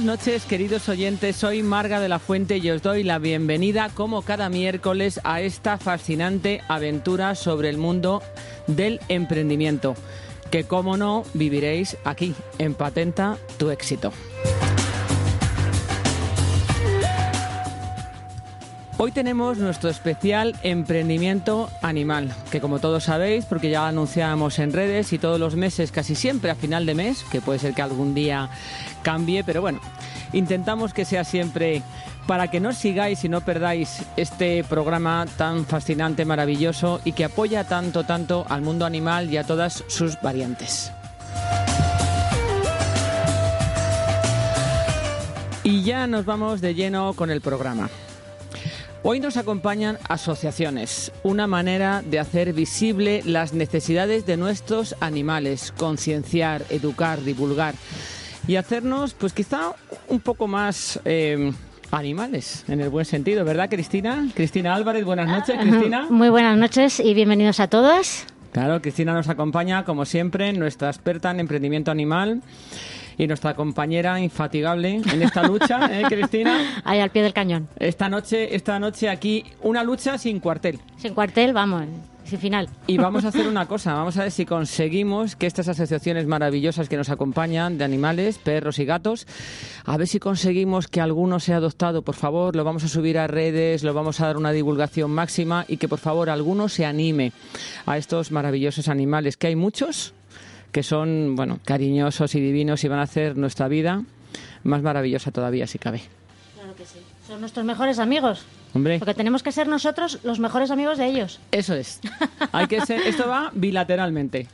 Buenas noches, queridos oyentes. Soy Marga de la Fuente y os doy la bienvenida, como cada miércoles, a esta fascinante aventura sobre el mundo del emprendimiento, que, como no, viviréis aquí, en Patenta tu éxito. Hoy tenemos nuestro especial emprendimiento animal, que como todos sabéis, porque ya anunciábamos en redes y todos los meses, casi siempre a final de mes, que puede ser que algún día cambie, pero bueno, intentamos que sea siempre para que no sigáis y no perdáis este programa tan fascinante, maravilloso y que apoya tanto, tanto al mundo animal y a todas sus variantes. Y ya nos vamos de lleno con el programa. Hoy nos acompañan asociaciones, una manera de hacer visible las necesidades de nuestros animales, concienciar, educar, divulgar y hacernos, pues quizá un poco más eh, animales, en el buen sentido, ¿verdad, Cristina? Cristina Álvarez, buenas noches, Cristina. Muy buenas noches y bienvenidos a todos. Claro, Cristina nos acompaña, como siempre, nuestra experta en emprendimiento animal y nuestra compañera infatigable en esta lucha, ¿eh, Cristina? Ahí al pie del cañón. Esta noche, esta noche aquí, una lucha sin cuartel. Sin cuartel, vamos, sin final. Y vamos a hacer una cosa, vamos a ver si conseguimos que estas asociaciones maravillosas que nos acompañan de animales, perros y gatos, a ver si conseguimos que alguno sea adoptado, por favor, lo vamos a subir a redes, lo vamos a dar una divulgación máxima y que por favor alguno se anime a estos maravillosos animales, que hay muchos que son, bueno, cariñosos y divinos y van a hacer nuestra vida más maravillosa todavía, si cabe. Claro que sí. Son nuestros mejores amigos. Hombre. Porque tenemos que ser nosotros los mejores amigos de ellos. Eso es. Hay que ser, esto va bilateralmente.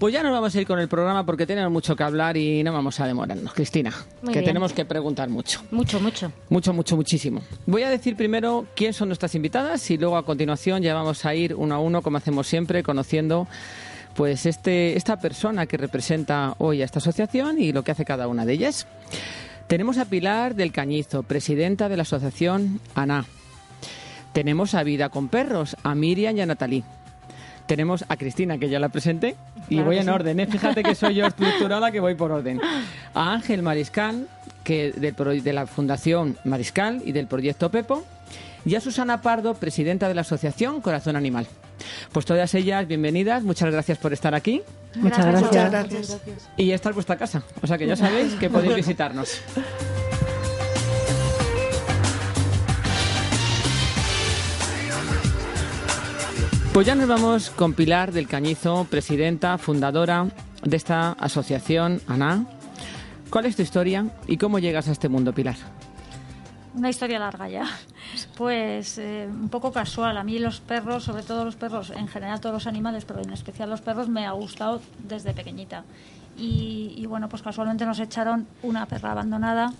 Pues ya nos vamos a ir con el programa porque tenemos mucho que hablar y no vamos a demorarnos, Cristina. Muy que bien. tenemos que preguntar mucho. Mucho, mucho. Mucho, mucho, muchísimo. Voy a decir primero quién son nuestras invitadas y luego a continuación ya vamos a ir uno a uno, como hacemos siempre, conociendo pues este, esta persona que representa hoy a esta asociación y lo que hace cada una de ellas. Tenemos a Pilar del Cañizo, presidenta de la asociación ANA. Tenemos a Vida con Perros, a Miriam y a Natalí. Tenemos a Cristina, que ya la presenté, y Claro voy en sí. orden. ¿eh? Fíjate que soy yo estructurada, que voy por orden. A Ángel Mariscal, que del de la Fundación Mariscal y del proyecto Pepo. Y a Susana Pardo, presidenta de la asociación Corazón Animal. Pues todas ellas, bienvenidas, muchas gracias por estar aquí. Muchas gracias. Y esta es vuestra casa, o sea que ya sabéis que podéis visitarnos. Pues ya nos vamos con Pilar del Cañizo, presidenta, fundadora de esta asociación ANA. ¿Cuál es tu historia y cómo llegas a este mundo, Pilar? Una historia larga ya. Pues eh, un poco casual. A mí los perros, sobre todo los perros, en general todos los animales, pero en especial los perros, me ha gustado desde pequeñita. Y, y bueno, pues casualmente nos echaron una perra abandonada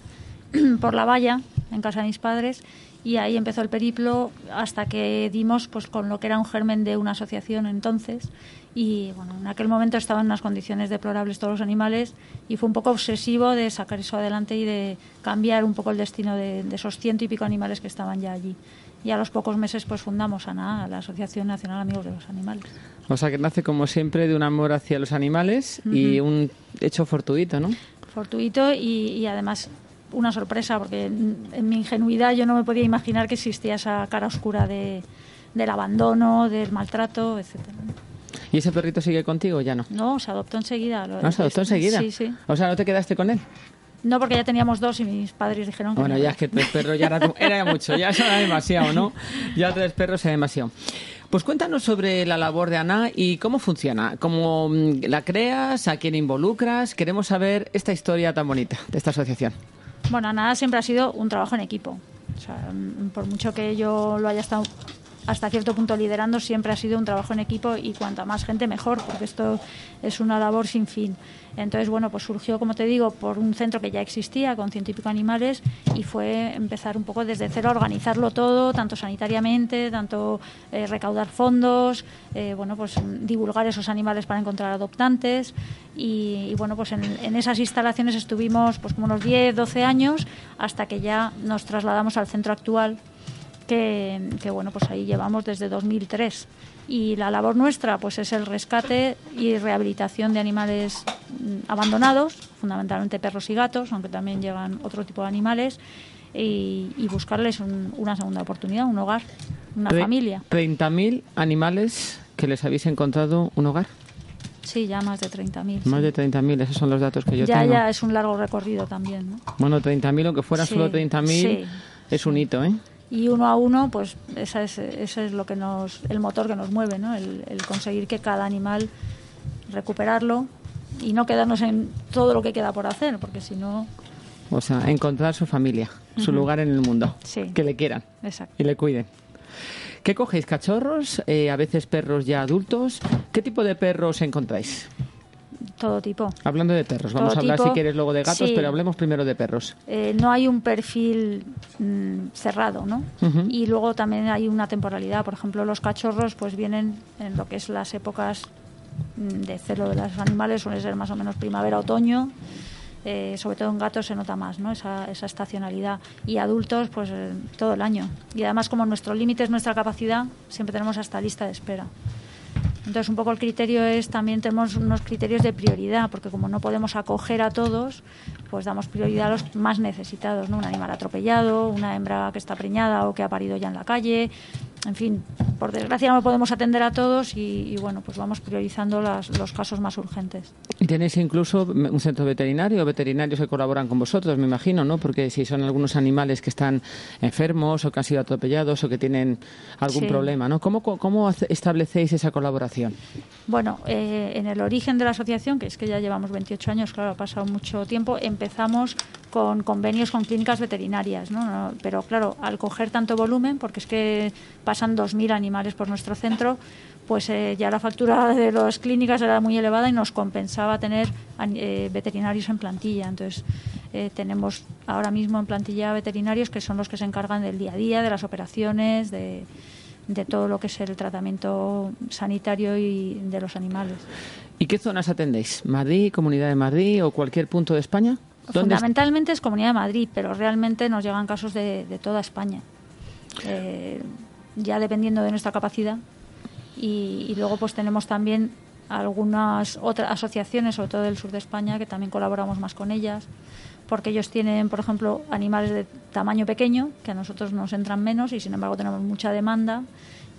por la valla en casa de mis padres y ahí empezó el periplo hasta que dimos pues con lo que era un germen de una asociación entonces y bueno en aquel momento estaban en unas condiciones deplorables todos los animales y fue un poco obsesivo de sacar eso adelante y de cambiar un poco el destino de, de esos ciento y pico animales que estaban ya allí y a los pocos meses pues fundamos ANA, la Asociación Nacional Amigos de los Animales. O sea que nace como siempre de un amor hacia los animales y un hecho fortuito, ¿no? fortuito y, y además una sorpresa, porque en, en mi ingenuidad yo no me podía imaginar que existía esa cara oscura de, del abandono, del maltrato, etcétera. ¿Y ese perrito sigue contigo o ya no? No, se adoptó enseguida. Lo- ¿No se adoptó enseguida? Sí, sí. O sea, ¿no te quedaste con él? No, porque ya teníamos dos y mis padres dijeron que Bueno, no. ya es que tres perros ya era, era mucho, ya eso era demasiado, ¿no? Ya tres perros era demasiado. Pues cuéntanos sobre la labor de ANA y cómo funciona, cómo mm, la creas, a quién involucras. Queremos saber esta historia tan bonita de esta asociación. Bueno, nada siempre ha sido un trabajo en equipo. O sea, mm, por mucho que yo lo haya estado hasta cierto punto liderando, siempre ha sido un trabajo en equipo y cuanta más gente mejor, porque esto es una labor sin fin. Entonces, bueno, pues surgió, como te digo, por un centro que ya existía con ciento y pico animales y fue empezar un poco desde cero a organizarlo todo, tanto sanitariamente, tanto eh, recaudar fondos, eh, bueno, pues divulgar esos animales para encontrar adoptantes y, bueno, pues en, en, esas instalaciones estuvimos pues como unos 10, 12 años hasta que ya nos trasladamos al centro actual que, bueno, pues ahí llevamos desde 2003. Y la labor nuestra pues es el rescate y rehabilitación de animales mm, abandonados, fundamentalmente perros y gatos, aunque también llegan otro tipo de animales, y, buscarles una segunda oportunidad, un hogar, una familia. familia. ¿30.000 animales que les habéis encontrado un hogar? Sí, ya más de 30.000. Más de 30.000, esos son los datos que yo ya, tengo. Ya, es un largo recorrido también, ¿no? Bueno, 30.000, aunque fuera solo 30.000, sí, es un hito, ¿eh? Y uno a uno, pues esa es, ese es lo que nos, el motor que nos mueve, ¿no? El, conseguir que cada animal recuperarlo y no quedarnos en todo lo que queda por hacer, porque si no... O sea, encontrar su familia, su lugar en el mundo, que le quieran y le cuiden. ¿Qué cogéis? ¿Cachorros? Eh, ¿A veces perros ya adultos? ¿Qué tipo de perros encontráis? Todo tipo. Hablando de perros, vamos a hablar si quieres luego de gatos, pero hablemos primero de perros. Eh, no hay un perfil mm, cerrado, ¿no? Y luego también hay una temporalidad. Por ejemplo, los cachorros pues vienen en lo que es las épocas mm, de celo de los animales, suele ser más o menos primavera-otoño. Eh, sobre todo en gatos se nota más ¿no? esa, esa estacionalidad y adultos pues eh, todo el año y además como nuestro límite es nuestra capacidad siempre tenemos hasta lista de espera entonces, un poco el criterio es también tenemos unos criterios de prioridad, porque como no podemos acoger a todos, pues damos prioridad a los más necesitados, ¿no? Un animal atropellado, una hembra que está preñada o que ha parido ya en la calle, en fin, por desgracia no podemos atender a todos y, bueno, pues vamos priorizando los casos más urgentes. Y tenéis incluso un centro veterinario, veterinarios que colaboran con vosotros, me imagino, ¿no? Porque si son algunos animales que están enfermos o que han sido atropellados o que tienen algún problema, ¿no? ¿Cómo, ¿Cómo establecéis esa colaboración? Bueno, eh, en el origen de la asociación, que es que ya llevamos 28 años, claro, ha pasado mucho tiempo, empezamos con convenios con clínicas veterinarias, ¿no? Pero claro, al coger tanto volumen, porque es que pasan 2.000 animales por nuestro centro, pues eh, ya la factura de las clínicas era muy elevada y nos compensaba tener eh, veterinarios en plantilla. Entonces, eh, tenemos ahora mismo en plantilla veterinarios que son los que se encargan del día a día, de las operaciones, de, de todo lo que es el tratamiento sanitario y de los animales. ¿Y qué zonas atendéis? ¿Madrid, Comunidad de Madrid o cualquier punto de España? Fundamentalmente es Comunidad de Madrid, pero realmente nos llegan casos de, de toda España ya dependiendo de nuestra capacidad. Y, luego pues tenemos también algunas otras asociaciones, sobre todo del sur de España, que también colaboramos más con ellas, porque ellos tienen, por ejemplo, animales de tamaño pequeño, que a nosotros nos entran menos y sin embargo tenemos mucha demanda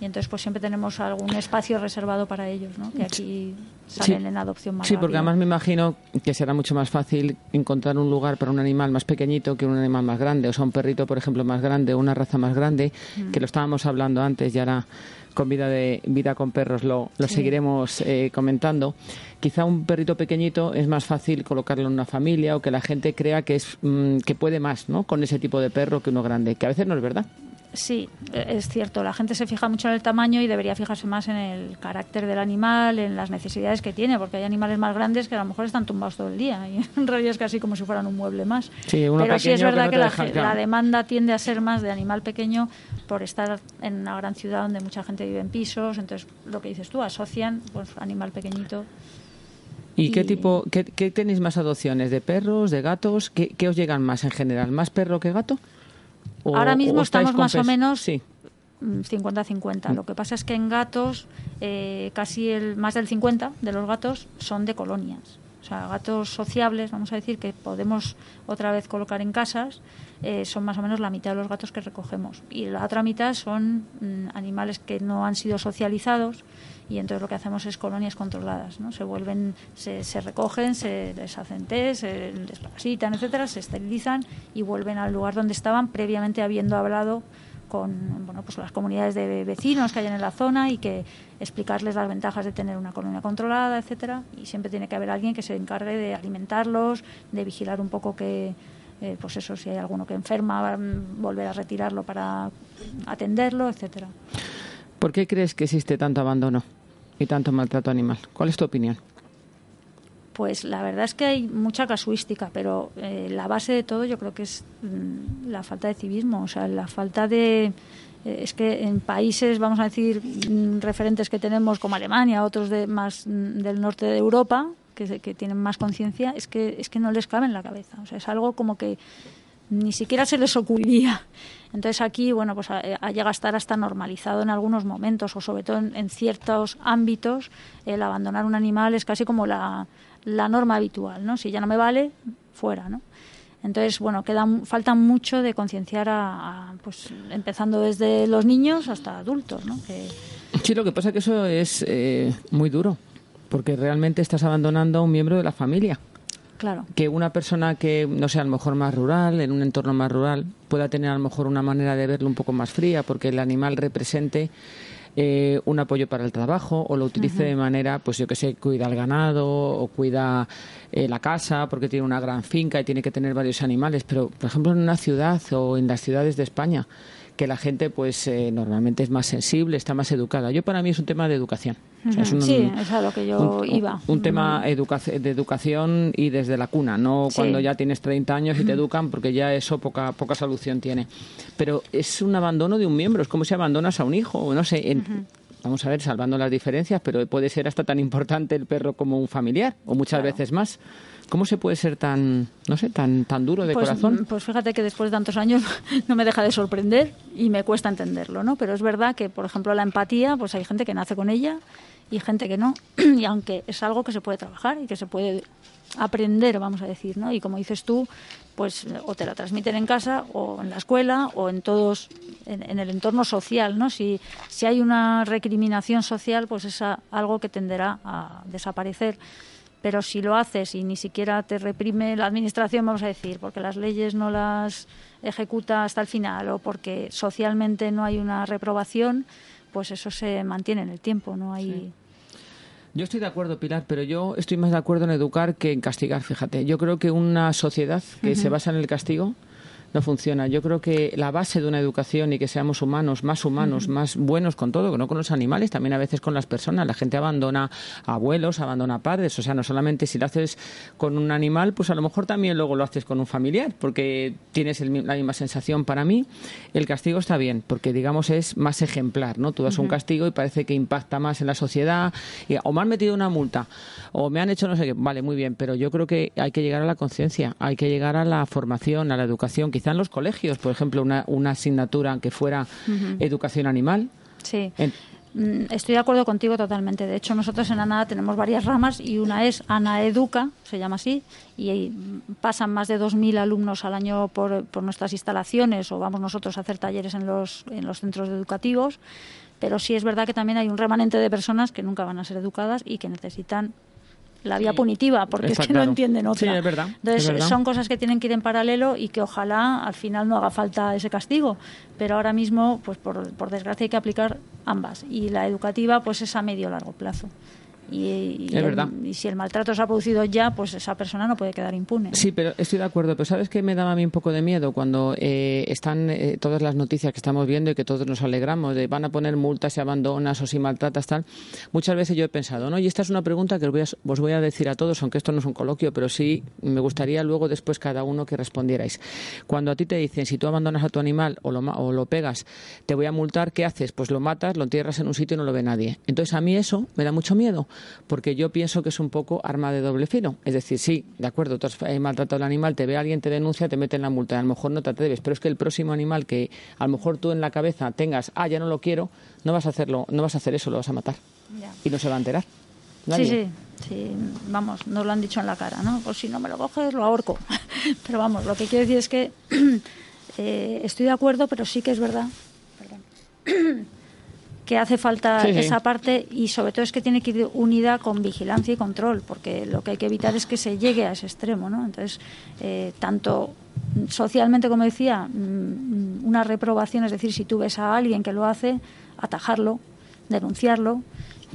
y entonces pues siempre tenemos algún espacio reservado para ellos, ¿no? que aquí salen en adopción más Sí, porque además me imagino que será mucho más fácil encontrar un lugar para un animal más pequeñito que un animal más grande, o sea, un perrito, por ejemplo, más grande, o una raza más grande, mm. que lo estábamos hablando antes y ahora con vida de vida con perros lo, lo seguiremos eh, comentando. Quizá un perrito pequeñito es más fácil colocarlo en una familia o que la gente crea que es mm, que puede más, ¿no? Con ese tipo de perro que uno grande, que a veces no es verdad. Sí, e, es cierto. La gente se fija mucho en el tamaño y debería fijarse más en el carácter del animal, en las necesidades que tiene, porque hay animales más grandes que a lo mejor están tumbados todo el día y en realidad es casi como si fueran un mueble más. Pero sí es verdad que, la, demanda tiende a ser más de animal pequeño por estar en una gran ciudad donde mucha gente vive en pisos. Entonces, lo que dices tú, asocian pues animal pequeñito. ¿Y, qué tipo, qué, tenéis más adopciones? ¿De perros, de gatos? ¿Qué, ¿Qué os llegan más en general? ¿Más perro que gato? Ahora mismo estamos más o menos 50-50. Mm, Lo que pasa es que en gatos, eh, casi el, más del 50 de los gatos son de colonias. O sea, gatos sociables, vamos a decir, que podemos otra vez colocar en casas, eh, son más o menos la mitad de los gatos que recogemos. Y la otra mitad son mm, animales que no han sido socializados y entonces lo que hacemos es colonias controladas, ¿no? Se vuelven, se, se recogen, se les hacen test, se les etcétera, se esterilizan y vuelven al lugar donde estaban previamente habiendo hablado con bueno, pues las comunidades de vecinos que hay en la zona y que explicarles las ventajas de tener una colonia controlada, etcétera, y siempre tiene que haber alguien que se encargue de alimentarlos, de vigilar un poco que eh, pues eso, si hay alguno que enferma, mm, volver a retirarlo para atenderlo, etcétera. ¿Por qué crees que existe tanto abandono y tanto maltrato animal? ¿Cuál es tu opinión? Pues la verdad es que hay mucha casuística, pero eh, la base de todo yo creo que es mm, la falta de civismo, o sea, la falta de... eh, es que en países, vamos a decir, mm, referentes que tenemos como Alemania, otros de más mm, del norte de Europa, que, que tienen más conciencia, es que, es que no les cabe en la cabeza. O sea, es algo como que ni siquiera se les ocurriría. Entonces aquí, bueno, pues ha- llega a estar hasta normalizado en algunos momentos o sobre todo en ciertos ámbitos el abandonar un animal es casi como la, la norma habitual, ¿no? Si ya no me vale, fuera, ¿no? Entonces, bueno, queda, falta mucho de concienciar a, a, pues empezando desde los niños hasta adultos, ¿no? Que, Sí, lo que pasa es que eso es eh, muy duro, porque realmente estás abandonando a un miembro de la familia. claro. Que una persona que, no sé, a lo mejor más rural, en un entorno más rural, pueda tener a lo mejor una manera de verlo un poco más fría, porque el animal represente eh, un apoyo para el trabajo o lo utilice de manera, pues yo que sé, cuida el ganado o cuida eh, la casa porque tiene una gran finca y tiene que tener varios animales. Pero, por ejemplo, en una ciudad o en las ciudades de España, que la gente pues eh, normalmente es más sensible, está más educada. Yo para mí es un tema de educación. O sea, es un- Sí, es a lo que yo un, iba. un tema educa- de educación y desde la cuna, no Sí. cuando ya tienes 30 años y te educan, porque ya eso poca, poca solución tiene. Pero es un abandono de un miembro, es como si abandonas a un hijo, no sé. en- Vamos a ver, salvando las diferencias, pero puede ser hasta tan importante el perro como un familiar, o muchas Claro. veces más. ¿Cómo se puede ser tan, no sé, tan, tan duro de pues, corazón? Pues fíjate que después de tantos años no me deja de sorprender y me cuesta entenderlo, ¿no? Pero es verdad que, por ejemplo, la empatía, pues hay gente que nace con ella y gente que no. Y aunque es algo que se puede trabajar y que se puede aprender, vamos a decir, ¿no? Y como dices tú, pues o te la transmiten en casa o en la escuela o en todos, en, en el entorno social, ¿no? Si, si hay una recriminación social, pues es a- algo que tenderá a desaparecer pero si lo haces y ni siquiera te reprime la administración, vamos a decir, porque las leyes no las ejecuta hasta el final o porque socialmente no hay una reprobación, pues eso se mantiene en el tiempo, no hay Yo estoy de acuerdo, Pilar, pero yo estoy más de acuerdo en educar que en castigar, fíjate. Yo creo que una sociedad que se basa en el castigo no funciona. Yo creo que la base de una educación y que seamos humanos, más humanos, más buenos con todo, no con los animales, también a veces con las personas. La gente abandona a abuelos, abandona a padres. O sea, no solamente si lo haces con un animal, pues a lo mejor también luego lo haces con un familiar, porque tienes el la misma sensación. Para mí, el castigo está bien, porque digamos es más ejemplar, ¿no? Tú das un castigo y parece que impacta más en la sociedad, y, o me han metido una multa, o me han hecho no sé qué. Vale, muy bien, pero yo creo que hay que llegar a la conciencia, hay que llegar a la formación, a la educación. Quizá en los colegios, por ejemplo, una, una asignatura que fuera educación animal. Sí. En- Mm, Estoy de acuerdo contigo totalmente. De hecho, nosotros en ANADA tenemos varias ramas y una es ANA Educa, se llama así, y pasan más de 2.000 alumnos al año por, por nuestras instalaciones o vamos nosotros a hacer talleres en los, en los centros educativos. Pero sí es verdad que también hay un remanente de personas que nunca van a ser educadas y que necesitan la vía punitiva, porque Está es que claro. no entienden otra. Sí, es verdad, Entonces, es verdad. son cosas que tienen que ir en paralelo y que ojalá al final no haga falta ese castigo. Pero ahora mismo, pues por, por desgracia, hay que aplicar ambas. Y la educativa, pues es a medio largo plazo. Y, y Es el- verdad. y si el maltrato se ha producido ya, pues esa persona no puede quedar impune. ¿no? Sí, pero estoy de acuerdo. Pero ¿sabes qué me daba a mí un poco de miedo cuando eh, están eh, todas las noticias que estamos viendo y que todos nos alegramos de van a poner multas si abandonas o si maltratas tal? Muchas veces yo he pensado, ¿no? Y esta es una pregunta que os voy a, os voy a decir a todos, aunque esto no es un coloquio, pero sí me gustaría luego después cada uno que respondierais. Cuando a ti te dicen, si tú abandonas a tu animal o lo, o lo pegas, te voy a multar, ¿qué haces? Pues lo matas, lo entierras en un sitio y no lo ve nadie. Entonces a mí eso me da mucho miedo, porque yo pienso que es un poco arma de doble filo. Es decir, sí, de acuerdo, tú has eh, maltratado al animal, te ve alguien, te denuncia, te mete en la multa, a lo mejor no te atreves, pero es que el próximo animal que a lo mejor tú en la cabeza tengas, ah, ya no lo quiero, no vas a hacerlo, no vas a hacer eso, lo vas a matar. Ya. Y no se va a enterar. Sí, sí, vamos, nos lo han dicho en la cara, ¿no? Pues si no me lo coges, lo ahorco. Pero vamos, lo que quiero decir es que eh, estoy de acuerdo, pero sí que es verdad perdón, que hace falta Sí, sí. esa parte y sobre todo es que tiene que ir unida con vigilancia y control, porque lo que hay que evitar es que se llegue a ese extremo, ¿no? Entonces, eh, tanto socialmente, como decía, mm, una reprobación, es decir, si tú ves a alguien que lo hace, atajarlo, denunciarlo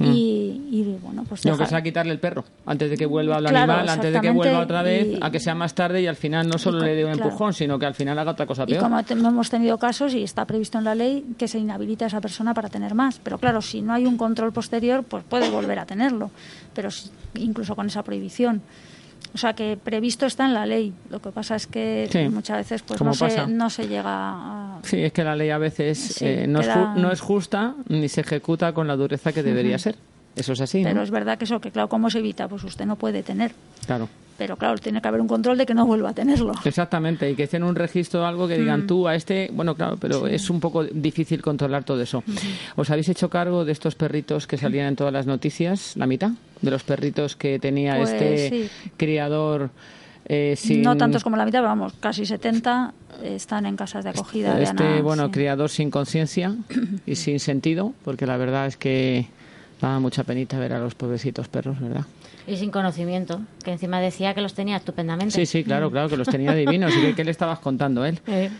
y, y, bueno, pues Y aunque dejar- sea quitarle el perro, antes de que vuelva el Claro, animal, antes de que vuelva otra vez, y- a que sea más tarde y al final no solo le dé un claro. empujón, sino que al final haga otra cosa Y peor. como te- hemos tenido casos y está previsto en la ley que se inhabilita a esa persona para tener más. Pero claro, si no hay un control posterior, pues puede volver a tenerlo. Pero si- incluso con esa prohibición. O sea que previsto está en la ley. Lo que pasa es que Sí, muchas veces pues no se, no se llega a... Sí, es que la ley a veces Sí, eh, no, es queda- ju- no es justa ni se ejecuta con la dureza que debería ser. Eso es así, ¿no? Pero es verdad que eso, que claro, ¿cómo se evita? Pues usted no puede tener. Claro. Pero claro, tiene que haber un control de que no vuelva a tenerlo. Exactamente, y que estén un registro o algo que Mm. digan tú a este, bueno, claro, pero es un poco difícil controlar todo eso. ¿Os habéis hecho cargo de estos perritos que salían en todas las noticias? ¿La mitad? De los perritos que tenía Pues este sí. criador eh, sin... No tantos como la mitad, pero vamos, casi 70 están en casas de acogida. de Este, Ana, bueno, sí. criador sin conciencia y sin sentido, porque la verdad es que daba mucha penita ver a los pobrecitos perros, ¿verdad? Y sin conocimiento, que encima decía que los tenía estupendamente. Sí, sí, claro, claro, que los tenía divinos. ¿Y qué, qué le estabas contando él? Eh,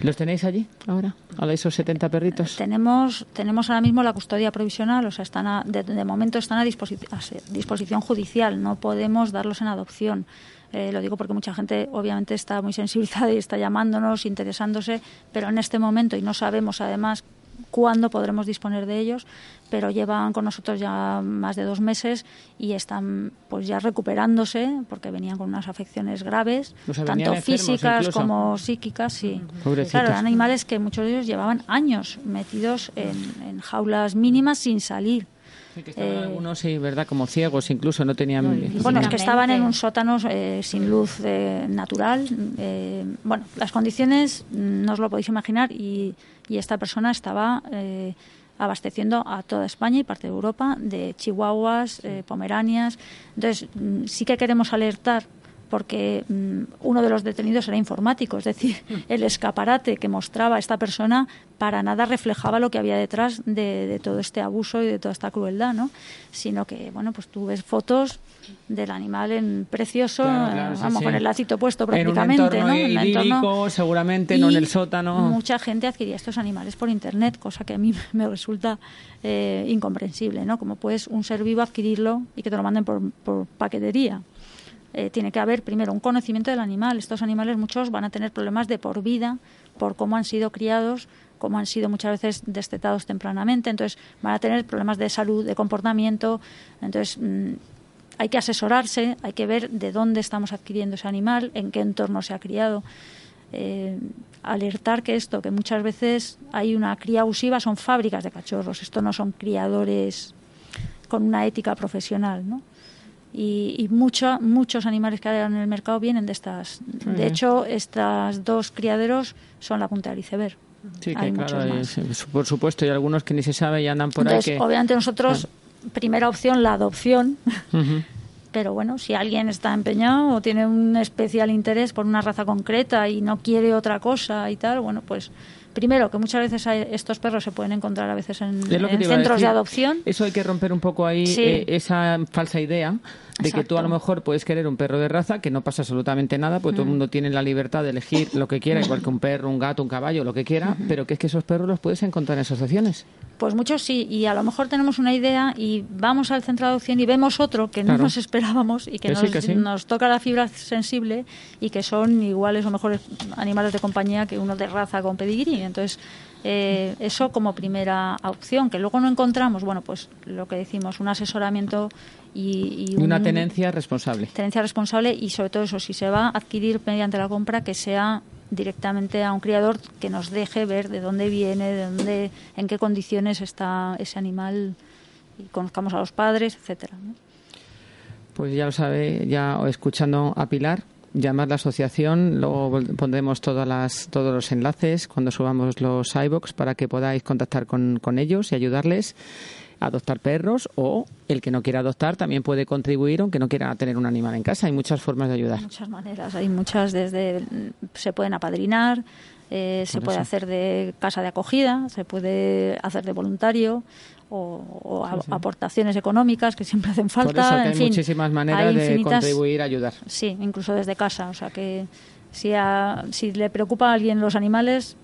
¿Los tenéis allí ahora? ¿A esos 70 perritos? Tenemos, tenemos ahora mismo la custodia provisional, o sea, están a- de, de momento están a, disposi- a disposición judicial, no podemos darlos en adopción. Eh, lo digo porque mucha gente obviamente está muy sensibilizada y está llamándonos, interesándose, pero en este momento, y no sabemos además cuándo podremos disponer de ellos, pero llevan con nosotros ya más de dos meses y están pues ya recuperándose porque venían con unas afecciones graves, O sea, venían tanto físicas incluso. como psíquicas, sí. Pobrecitos. Claro, eran animales que muchos de ellos llevaban años metidos en, en jaulas mínimas sin salir. Sí, que estaban Eh, algunos, sí, ¿verdad? Como ciegos, incluso no tenían... Bueno, es que estaban en un sótano eh, sin luz eh, natural. eh, bueno, las condiciones mm, no os lo podéis imaginar y, y esta persona estaba eh, abasteciendo a toda España y parte de Europa de chihuahuas, eh, pomeranias. Entonces, mm, sí que queremos alertar porque mm, uno de los detenidos era informático, es decir, el escaparate que mostraba esta persona para nada reflejaba lo que había detrás de, de todo este abuso y de toda esta crueldad, ¿no? Sino que, bueno, pues tú ves fotos del animal en precioso, Claro, claro, eh, sí, vamos sí. con el lacito puesto En un prácticamente, ¿no? En un idílico, entorno- seguramente, no en el sótano. Mucha gente adquiría estos animales por internet, cosa que a mí me resulta eh, incomprensible, ¿no? Como puedes un ser vivo adquirirlo y que te lo manden por, por paquetería. Eh, tiene que haber primero un conocimiento del animal. Estos animales muchos van a tener problemas de por vida por cómo han sido criados, cómo han sido muchas veces destetados tempranamente. Entonces van a tener problemas de salud, de comportamiento. Entonces mm, hay que asesorarse, hay que ver de dónde estamos adquiriendo ese animal, en qué entorno se ha criado. Eh, alertar que esto, que muchas veces hay una cría abusiva, son fábricas de cachorros. Esto no son criadores con una ética profesional, ¿no? Y, y mucho- muchos animales que hay en el mercado vienen de estas. De hecho, estas dos criaderos son la punta del iceberg. Sí, que hay claro, muchos más. es- por supuesto, y algunos que ni se sabe y andan por Entonces, ahí que... obviamente nosotros, primera opción, la adopción. Pero bueno, si alguien está empeñado o tiene un especial interés por una raza concreta y no quiere otra cosa y tal, bueno, pues primero que muchas veces hay- estos perros se pueden encontrar a veces en, centros de adopción. Eso hay que romper un poco ahí Sí. eh, esa falsa idea de que tú a lo mejor puedes querer un perro de raza, que no pasa absolutamente nada, porque Mm. todo el mundo tiene la libertad de elegir lo que quiera, igual que un perro, un gato, un caballo, lo que quiera, pero que es que esos perros los puedes encontrar en asociaciones. Pues muchos sí, y a lo mejor tenemos una idea y vamos al centro de adopción y vemos otro que Claro. no nos esperábamos y que, Que sí, nos, que sí. nos toca la fibra sensible y que son iguales o mejores animales de compañía que uno de raza con pedigrí. Entonces, eh, eso como primera opción, que luego no encontramos, bueno, pues lo que decimos, un asesoramiento y, Y una un- tenencia responsable. tenencia responsable y sobre todo eso, si se va a adquirir mediante la compra, que sea directamente a un criador que nos deje ver de dónde viene, de dónde, en qué condiciones está ese animal y conozcamos a los padres, etcétera. ¿no? Pues ya lo sabe, ya escuchando a Pilar, llamar la asociación, luego pondremos todas las, todos los enlaces cuando subamos los iBox para que podáis contactar con, con ellos y ayudarles a adoptar perros o el que no quiera adoptar también puede contribuir aunque no quiera tener un animal en casa. Hay muchas formas de ayudar. muchas maneras, hay muchas desde se pueden apadrinar, eh, se puede hacer de casa de acogida, se puede hacer de voluntario o, o a- aportaciones económicas que siempre hacen falta. Por eso que en hay fin, muchísimas maneras hay de contribuir a ayudar. Sí, incluso desde casa. O sea que si, a- si le preocupa a alguien los animales,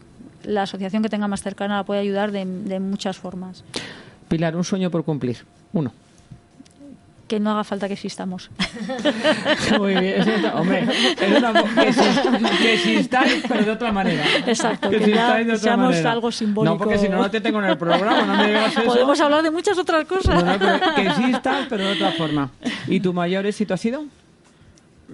la asociación que tenga más cercana la puede ayudar de, de muchas formas. Pilar, un sueño por cumplir. Uno. Que no haga falta que existamos. Muy bien. Hombre, es una- que, exist- que existáis, pero de otra manera. Exacto, que ya existáis de otra seamos manera. algo simbólico. No, porque si no, no te tengo en el programa, no me digas eso. Podemos hablar de muchas otras cosas. Pero que existas, pero de otra forma. ¿Y tu mayor éxito ha sido?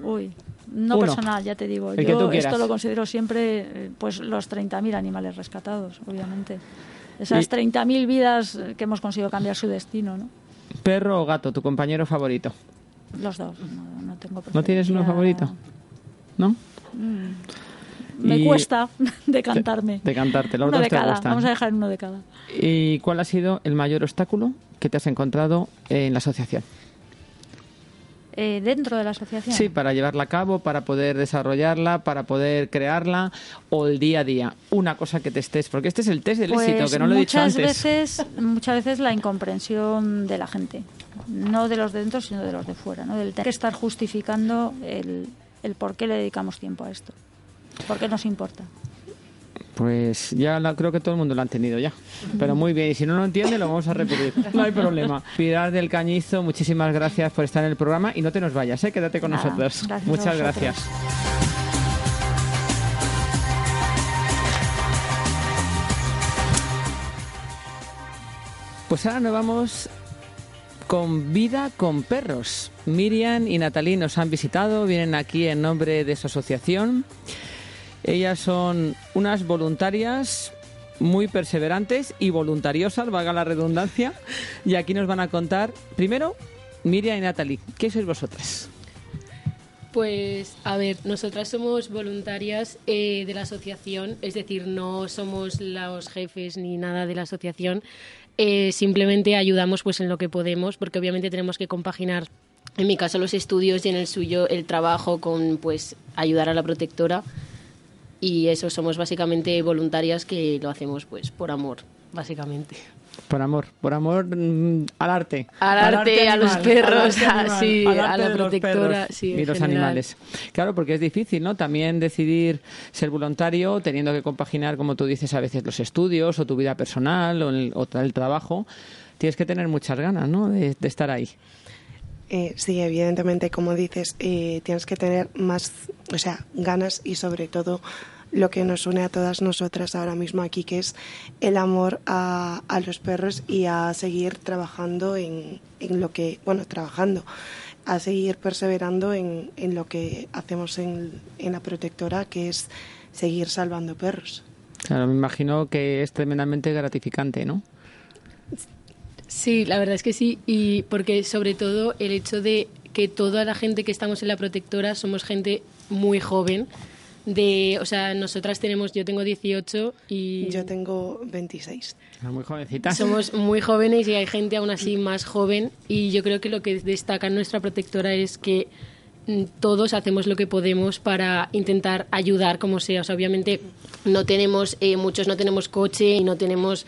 Uy, no Uno. personal, ya te digo. El que Yo esto lo considero siempre eh, pues los 30.000 animales rescatados, obviamente. Esas Y- 30.000 vidas que hemos conseguido cambiar su destino, ¿no? ¿Perro o gato? ¿Tu compañero favorito? Los dos. No, no tengo ¿No tienes uno preferencia. favorito? ¿No? Me Y- cuesta decantarme. De cantarte, los uno dos de te cada. gustan. Vamos a dejar uno de cada. ¿Y cuál ha sido el mayor obstáculo que te has encontrado en la asociación? Eh, dentro de la asociación. Sí, para llevarla a cabo, para poder desarrollarla, para poder crearla o el día a día. Una cosa que te estés, porque este es el test del Pues éxito, que no lo he dicho muchas antes. veces, muchas veces la incomprensión de la gente, no de los de dentro, sino de los de fuera, ¿no? Del tener que estar justificando el, el por qué le dedicamos tiempo a esto, por qué nos importa. Pues ya la- creo que todo el mundo lo ha entendido ya. Pero muy bien, y si no lo entiende, lo vamos a repetir. No hay problema. Pilar del Cañizo, muchísimas gracias por estar en el programa y no te nos vayas, ¿eh? quédate con Nada, nosotros. gracias Muchas gracias. Pues ahora nos vamos con Vida con Perros. Miriam y Natalí nos han visitado, vienen aquí en nombre de su asociación. Ellas son unas voluntarias muy perseverantes y voluntariosas, valga la redundancia. Y aquí nos van a contar, primero, Miriam y Natalie, ¿qué sois vosotras? Pues, a ver, nosotras somos voluntarias eh, de la asociación, es decir, no somos los jefes ni nada de la asociación, eh, simplemente ayudamos pues en lo que podemos, porque obviamente tenemos que compaginar, en mi caso los estudios y en el suyo el trabajo con pues ayudar a la protectora y eso somos básicamente voluntarias que lo hacemos pues por amor, básicamente. Por amor, por amor mm, al arte. Al arte, a los perros, a- sí, a la los protectora, sí, y los general. animales. Claro, porque es difícil, ¿no? También decidir ser voluntario teniendo que compaginar, como tú dices, a veces los estudios o tu vida personal o el, o el trabajo. Tienes que tener muchas ganas, ¿no? De, de estar ahí. Eh, sí, evidentemente, como dices, eh, tienes que tener más, o sea, ganas y sobre todo lo que nos une a todas nosotras ahora mismo aquí, que es el amor a, los perros y a seguir trabajando en, en lo que, bueno, trabajando, a seguir perseverando en, en lo que hacemos en, en la protectora, que es seguir salvando perros. Claro, me imagino que es tremendamente gratificante, ¿no? Sí, la verdad es que sí, y porque sobre todo el hecho de que toda la gente que estamos en la protectora somos gente muy joven. De, o sea, nosotras tenemos, yo tengo 18 y Yo tengo 26. Muy jovencita. somos muy jóvenes y hay gente aún así más joven y yo creo que lo que destaca nuestra protectora es que mm, todos hacemos lo que podemos para intentar ayudar como sea. O sea, obviamente no tenemos, eh, muchos no tenemos coche y no tenemos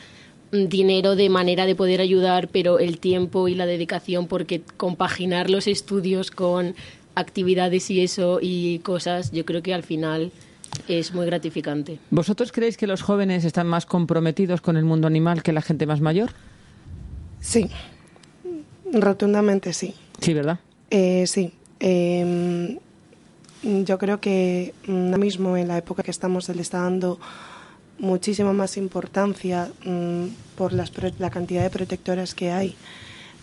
dinero de manera de poder ayudar, pero el tiempo y la dedicación, porque compaginar los estudios con actividades y eso y cosas, yo creo que al final es muy gratificante. ¿Vosotros creéis que los jóvenes están más comprometidos con el mundo animal que la gente más mayor? Sí, rotundamente sí. Sí, ¿verdad? Eh, sí. Eh, yo creo que ahora mismo en la época que estamos se le está dando muchísima más importancia mm, por las la cantidad de protectoras que hay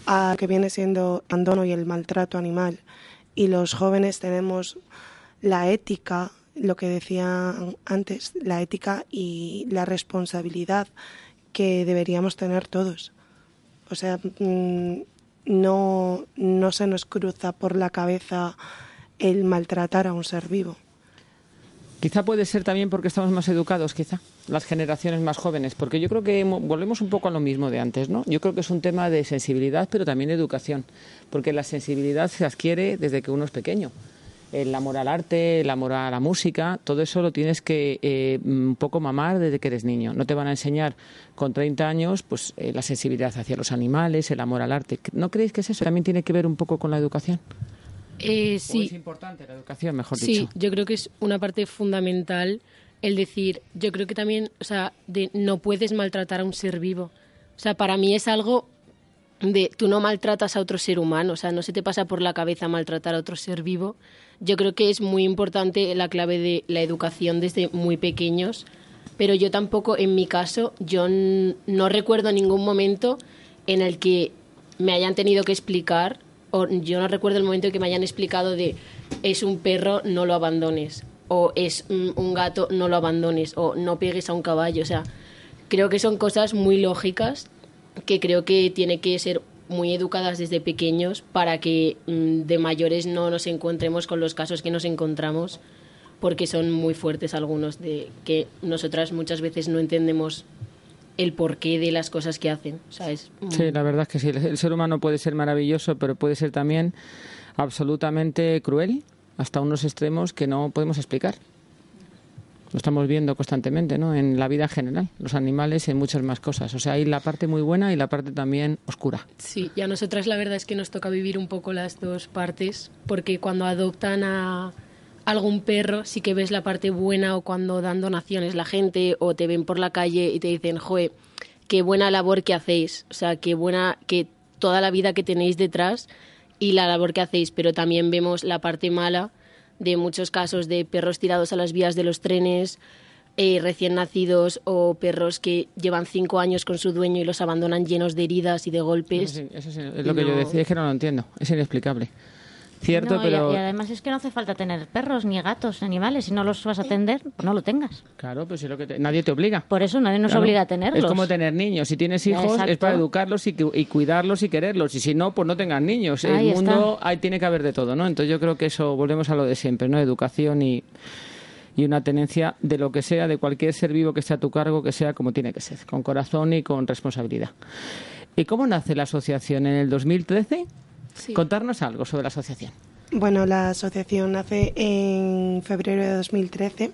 a que viene siendo el abandono y el maltrato animal. Y los jóvenes tenemos la ética, lo que decía antes, la ética y la responsabilidad que deberíamos tener todos. O sea, mm, no, no se nos cruza por la cabeza el maltratar a un ser vivo. Quizá puede ser también porque estamos más educados, quizá, las generaciones más jóvenes, porque yo creo que mo- volvemos un poco a lo mismo de antes, ¿no? Yo creo que es un tema de sensibilidad, pero también de educación, porque la sensibilidad se adquiere desde que uno es pequeño. El amor al arte, el amor a la música, todo eso lo tienes que eh, un poco mamar desde que eres niño. No te van a enseñar con 30 años pues eh, la sensibilidad hacia los animales, el amor al arte. ¿No creéis que es eso? También tiene que ver un poco con la educación. Eh, ¿O sí. es importante la educación, mejor Sí, dicho. yo creo que es una parte fundamental el decir, yo creo que también, o sea, de no puedes maltratar a un ser vivo. O sea, para mí es algo de tú no maltratas a otro ser humano, o sea, no se te pasa por la cabeza maltratar a otro ser vivo. Yo creo que es muy importante la clave de la educación desde muy pequeños, pero yo tampoco, en mi caso, yo no recuerdo ningún momento en el que me hayan tenido que explicar, yo no recuerdo el momento en que me hayan explicado de es un perro, no lo abandones, o es un gato, no lo abandones, o no pegues a un caballo, o sea, creo que son cosas muy lógicas que creo que tiene que ser muy educadas desde pequeños para que mm, de mayores no nos encontremos con los casos que nos encontramos porque son muy fuertes algunos de que nosotras muchas veces no entendemos el porqué de las cosas que hacen. Sí, la verdad es que sí. El ser humano puede ser maravilloso, pero puede ser también absolutamente cruel hasta unos extremos que no podemos explicar. Lo estamos viendo constantemente, ¿no? En la vida general, los animales, en muchas más cosas. O sea, hay la parte muy buena y la parte también oscura. Sí, y a nosotras la verdad es que nos toca vivir un poco las dos partes, porque cuando adoptan a algún perro sí que ves la parte buena o cuando dan donaciones la gente o te ven por la calle y te dicen, joe, qué buena labor que hacéis, o sea, qué buena, que toda la vida que tenéis detrás y la labor que hacéis, pero también vemos la parte mala de muchos casos de perros tirados a las vías de los trenes, eh, recién nacidos o perros que llevan cinco años con su dueño y los abandonan llenos de heridas y de golpes. Eso, es lo que yo decía, es que no lo entiendo, es inexplicable. Cierto, pero... Y, además es que no hace falta tener perros, ni gatos, animales. Si no los vas a atender, pues no lo tengas. Claro, pues es lo que nadie te obliga. Por eso nadie nos obliga a tenerlos. Es como tener niños. Si tienes hijos es para educarlos y, cuidarlos y quererlos. Y si no, pues no tengas niños. En el mundo hay, tiene que haber de todo, ¿no? Entonces yo creo que eso, volvemos a lo de siempre, ¿no? Educación y y una tenencia de lo que sea, de cualquier ser vivo que esté a tu cargo, que sea como tiene que ser, con corazón y con responsabilidad. ¿Y cómo nace la asociación en el 2013? Contarnos algo sobre la asociación. Bueno, la asociación nace en febrero de 2013.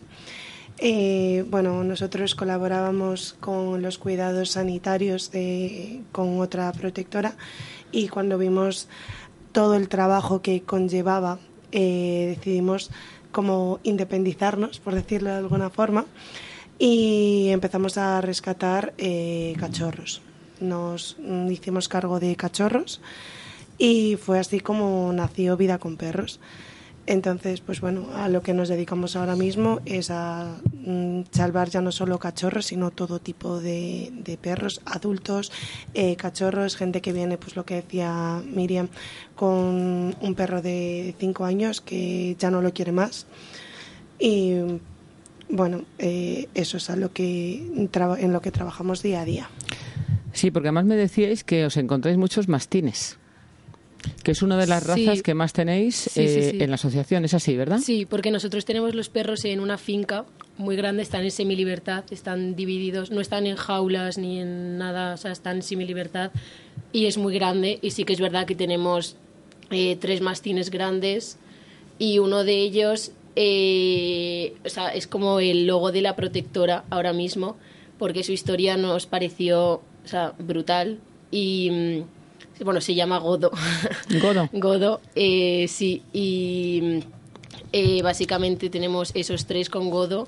Eh, bueno, nosotros colaborábamos con los cuidados sanitarios de, con otra protectora y cuando vimos todo el trabajo que conllevaba, eh, decidimos como independizarnos, por decirlo de alguna forma, y empezamos a rescatar eh, cachorros. Nos hicimos cargo de cachorros y fue así como nació Vida con Perros. Entonces, pues bueno, a lo que nos dedicamos ahora mismo es a mm, salvar ya no solo cachorros, sino todo tipo de, perros, adultos, eh, cachorros, gente que viene, pues lo que decía Miriam, con un perro de cinco años que ya no lo quiere más. Y bueno, eh, eso es a lo que en lo que trabajamos día a día. Sí, porque además me decíais que os encontráis muchos mastines que es una de las razas que más tenéis eh, en la asociación, es así, ¿verdad? Sí, porque nosotros tenemos los perros en una finca muy grande, están en semilibertad, están divididos, no están en jaulas ni en nada, o sea, están en semilibertad y es muy grande y sí que es verdad que tenemos eh, tres mastines grandes y uno de ellos eh, o sea, es como el logo de la protectora ahora mismo porque su historia nos pareció o sea, brutal y mm, bueno, se llama Godo. Godo. Godo, eh, sí, y eh, básicamente tenemos esos tres con Godo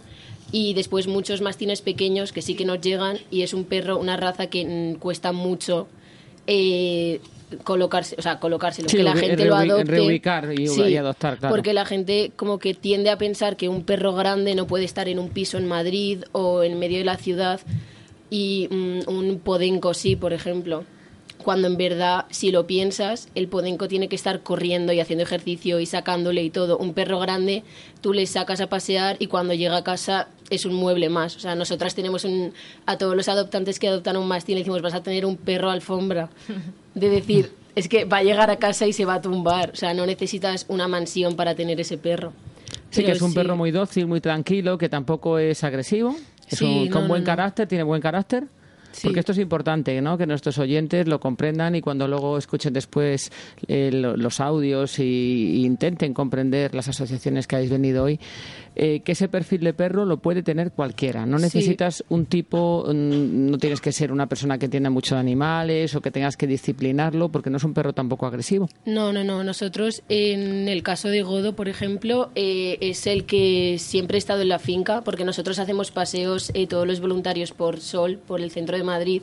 y después muchos mastines pequeños que sí que nos llegan y es un perro, una raza que mm, cuesta mucho eh, colocarse, o sea, colocárselo, que la gente lo adopte. Reubicar y, adoptar, claro. Porque la gente como que tiende a pensar que un perro grande no puede estar en un piso en Madrid o en medio de la ciudad y mm, un podenco sí, por ejemplo cuando en verdad, si lo piensas, el podenco tiene que estar corriendo y haciendo ejercicio y sacándole y todo. Un perro grande, tú le sacas a pasear y cuando llega a casa es un mueble más. O sea, nosotras tenemos un, a todos los adoptantes que adoptan un mastín, le decimos, vas a tener un perro alfombra. De decir, es que va a llegar a casa y se va a tumbar. O sea, no necesitas una mansión para tener ese perro. Sí, que es un perro muy dócil, muy tranquilo, que tampoco es agresivo. Es un, con buen carácter, tiene buen carácter. Porque esto es importante, ¿no? Que nuestros oyentes lo comprendan y cuando luego escuchen después eh, los audios y, intenten comprender las asociaciones que habéis venido hoy, eh, que ese perfil de perro lo puede tener cualquiera. No necesitas un tipo, mm, no tienes que ser una persona que entienda mucho de animales o que tengas que disciplinarlo, porque no es un perro tampoco agresivo. No, no, no. Nosotros, en el caso de Godo, por ejemplo, eh, es el que siempre ha estado en la finca, porque nosotros hacemos paseos, todos los voluntarios por Sol, por el centro de Madrid,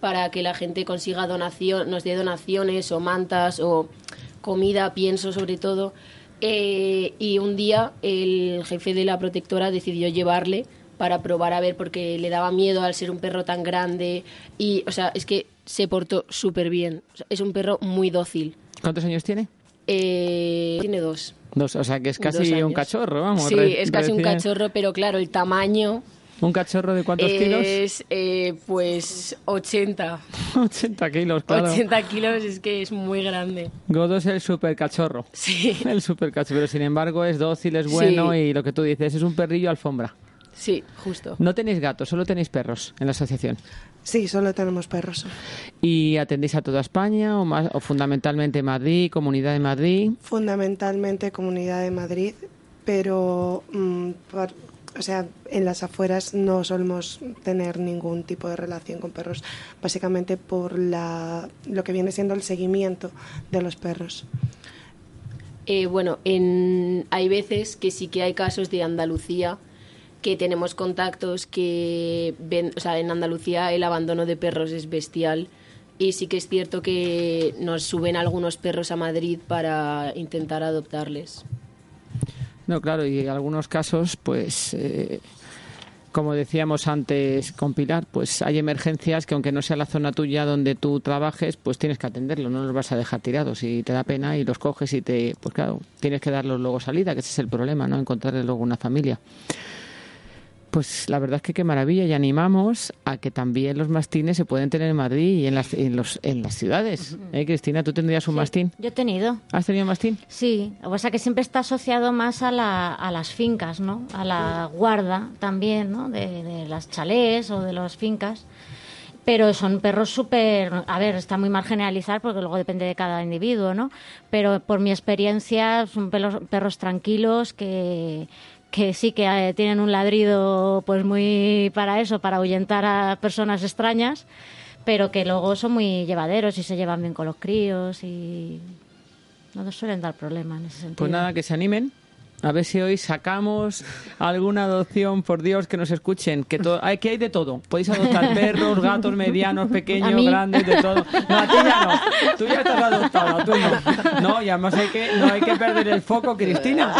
para que la gente consiga donación, nos dé donaciones o mantas o comida, pienso sobre todo. Eh, y un día el jefe de la protectora decidió llevarle para probar a ver porque le daba miedo al ser un perro tan grande y, o sea, es que se portó súper bien. O sea, es un perro muy dócil. ¿Cuántos años tiene? Eh, tiene dos. Dos, o sea que es casi un cachorro, vamos. Sí, es casi un cachorro, pero claro, el tamaño ¿Un cachorro de cuántos kilos? es eh, pues 80. 80 kilos, claro. 80 kilos es que es muy grande. Godo es el super cachorro. Sí, El super cachorro, pero sin embargo es dócil, es bueno Sí. y lo que tú dices es un perrillo alfombra. sí, justo. No tenéis gatos, solo tenéis perros en la asociación. Sí, solo tenemos perros. ¿Y atendéis a toda España o, más, o fundamentalmente Madrid, Comunidad de Madrid? Fundamentalmente Comunidad de Madrid, pero mm, por- o sea, en las afueras no solemos tener ningún tipo de relación con perros, básicamente por la, lo que viene siendo el seguimiento de los perros. Eh, bueno, en, hay veces que sí que hay casos de Andalucía que tenemos contactos que ven, o sea, en Andalucía el abandono de perros es bestial y sí que es cierto que nos suben algunos perros a Madrid para intentar adoptarles. No, claro, y en algunos casos, pues, eh, como decíamos antes con Pilar, pues hay emergencias que aunque no sea la zona tuya donde tú trabajes, pues tienes que atenderlo, no los vas a dejar tirados y te da pena y los coges y te, pues claro, tienes que darlos luego salida, que ese es el problema, ¿no? Encontrarles luego una familia. Pues la verdad es que qué maravilla y animamos a que también los mastines se pueden tener en Madrid y en las, en los, en las ciudades. ¿Eh, Cristina? ¿Tú tendrías un mastín? Yo he tenido. ¿Has tenido mastín? Sí, o sea que siempre está asociado más a, la, a las fincas, ¿no? A la guarda también, ¿no? De, de las chalés o de las fincas. Pero son perros súper... A ver, está muy mal generalizar porque luego depende de cada individuo, ¿no? Pero por mi experiencia son pelos- perros tranquilos que, que sí que eh, tienen un ladrido pues muy para eso, para ahuyentar a personas extrañas, pero que luego son muy llevaderos y se llevan bien con los críos y no nos suelen dar problema en ese sentido. Pues nada, que se animen. A ver si hoy sacamos alguna adopción, por Dios, que nos escuchen. Que todo, hay que hay de todo. Podéis adoptar perros, gatos, medianos, pequeños, grandes, de todo. No, a ti ya no. Tú ya estás adoptada, tú no. No, y además hay que, no hay que perder el foco, Cristina.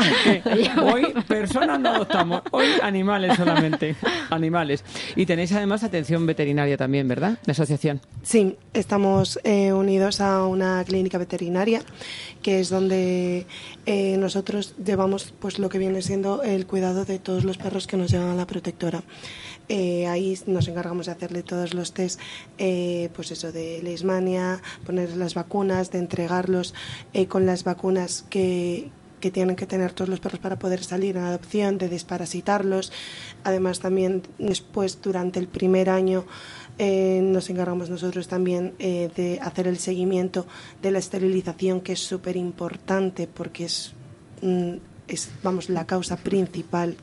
hoy personas no adoptamos, hoy animales solamente. Animales. Y tenéis además atención veterinaria también, ¿verdad? De asociación. Sí, estamos eh, unidos a una clínica veterinaria, que es donde eh, nosotros llevamos pues lo que viene siendo el cuidado de todos los perros que nos llevan a la protectora. Eh, ahí nos encargamos de hacerle todos los test, eh, pues eso, de leishmania, poner las vacunas, de entregarlos eh, con las vacunas que, que tienen que tener todos los perros para poder salir en adopción, de desparasitarlos. Además, también después, durante el primer año, nos encargamos nosotros también de hacer el seguimiento de la esterilización, que es súper importante porque es, mm, es, vamos, la causa principal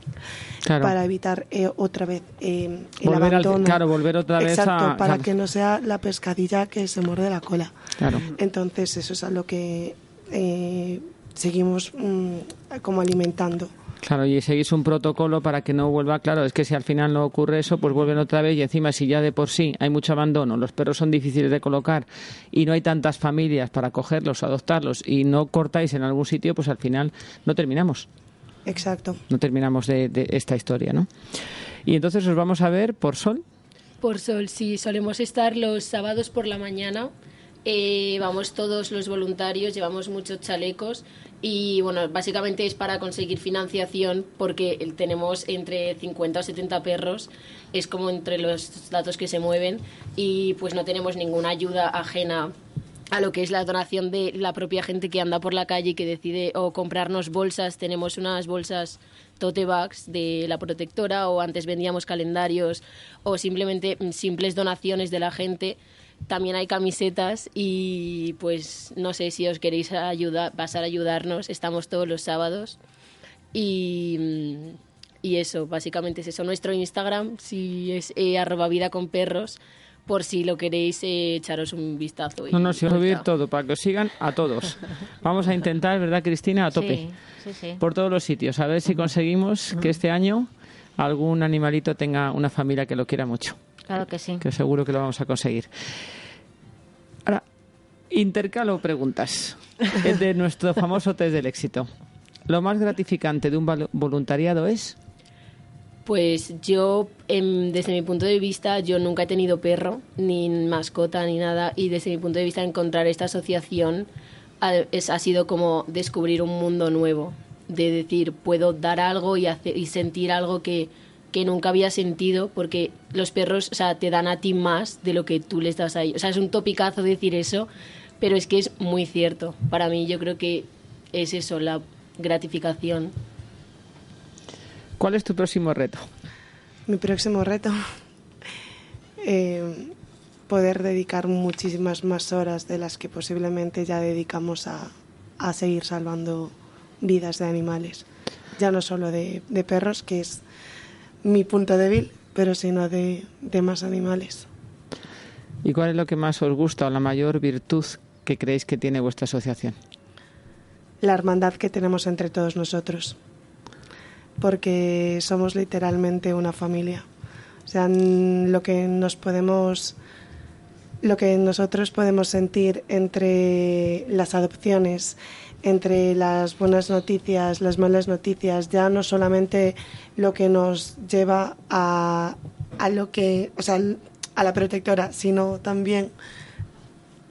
Claro. para evitar eh, otra vez eh, el Volver al- abandono. claro, volver otra vez Exacto, a- para que no sea la pescadilla que se muerde la cola. Claro. Entonces, eso es a lo que eh, seguimos mm, como alimentando. Claro, y seguís un protocolo para que no vuelva. Claro, es que si al final no ocurre eso, pues vuelven otra vez y encima si ya de por sí hay mucho abandono, los perros son difíciles de colocar y no hay tantas familias para cogerlos, adoptarlos y no cortáis en algún sitio, pues al final no terminamos, Exacto. no terminamos de, de esta historia, ¿no? Y entonces os vamos a ver por sol. Por Sol, sí, solemos estar los sábados por la mañana. Eh, vamos todos los voluntarios, llevamos muchos chalecos y bueno, básicamente es para conseguir financiación porque tenemos entre 50 o 70 perros, es como entre los datos que se mueven y pues no tenemos ninguna ayuda ajena a lo que es la donación de la propia gente que anda por la calle y que decide o comprarnos bolsas. Tenemos unas bolsas tote bags de la protectora o antes vendíamos calendarios o simplemente simples donaciones de la gente. También hay camisetas y pues no sé si os queréis ayudar, pasar a ayudarnos. Estamos todos los sábados y, mm, y eso, básicamente es eso. Nuestro Instagram si es eh, arroba vida con perros por si lo queréis eh, echaros un vistazo. y No, no, si os está. todo para que os sigan a todos. Vamos a intentar, ¿verdad, Cristina? A tope. Sí, sí, sí. por todos los sitios. A ver si conseguimos que este año algún animalito tenga una familia que lo quiera mucho. Claro que sí. Que seguro que lo vamos a conseguir. Ahora, intercalo preguntas de nuestro famoso test del éxito. Lo más gratificante de un voluntariado es... Pues yo, em, desde mi punto de vista, yo nunca he tenido perro, ni mascota, ni nada, y desde mi punto de vista encontrar esta asociación ha, es, ha sido como descubrir un mundo nuevo, de decir, puedo dar algo y, hacer, y sentir algo que, que nunca había sentido, porque los perros o sea, te dan a ti más de lo que tú les das a ellos. O sea, es un topicazo decir eso, pero es que es muy cierto. Para mí yo creo que es eso, la gratificación ¿Cuál es tu próximo reto? Mi próximo reto, eh, poder dedicar muchísimas más horas de las que posiblemente ya dedicamos a, a seguir salvando vidas de animales. Ya no solo de, de, perros, que es mi punto débil, pero sino de, de más animales. ¿Y cuál es lo que más os gusta o la mayor virtud que creéis que tiene vuestra asociación? La hermandad que tenemos entre todos nosotros porque somos literalmente una familia. O sea, lo que nos podemos lo que nosotros podemos sentir entre las adopciones, entre las buenas noticias, las malas noticias, ya no solamente lo que nos lleva a, a lo que, o sea, a la protectora, sino también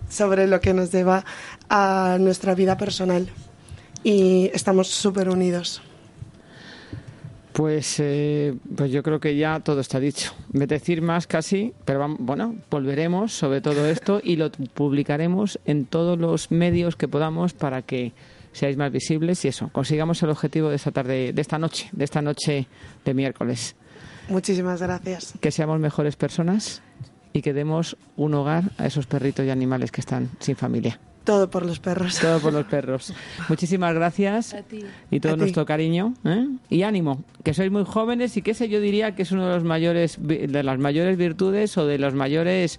sobre lo que nos lleva a nuestra vida personal. Y estamos súper unidos. Pues, eh, pues yo creo que ya todo está dicho. Me decir más casi, pero bueno, volveremos sobre todo esto y lo publicaremos en todos los medios que podamos para que seáis más visibles y eso, consigamos el objetivo de esta tarde, de esta noche, de esta noche de miércoles. Muchísimas gracias. Que seamos mejores personas y que demos un hogar a esos perritos y animales que están sin familia. Todo por los perros. Todo por los perros. Muchísimas gracias. Y todo nuestro cariño. ¿eh? Y ánimo, que sois muy jóvenes y que ese yo diría que es uno de los mayores de las mayores virtudes o de las mayores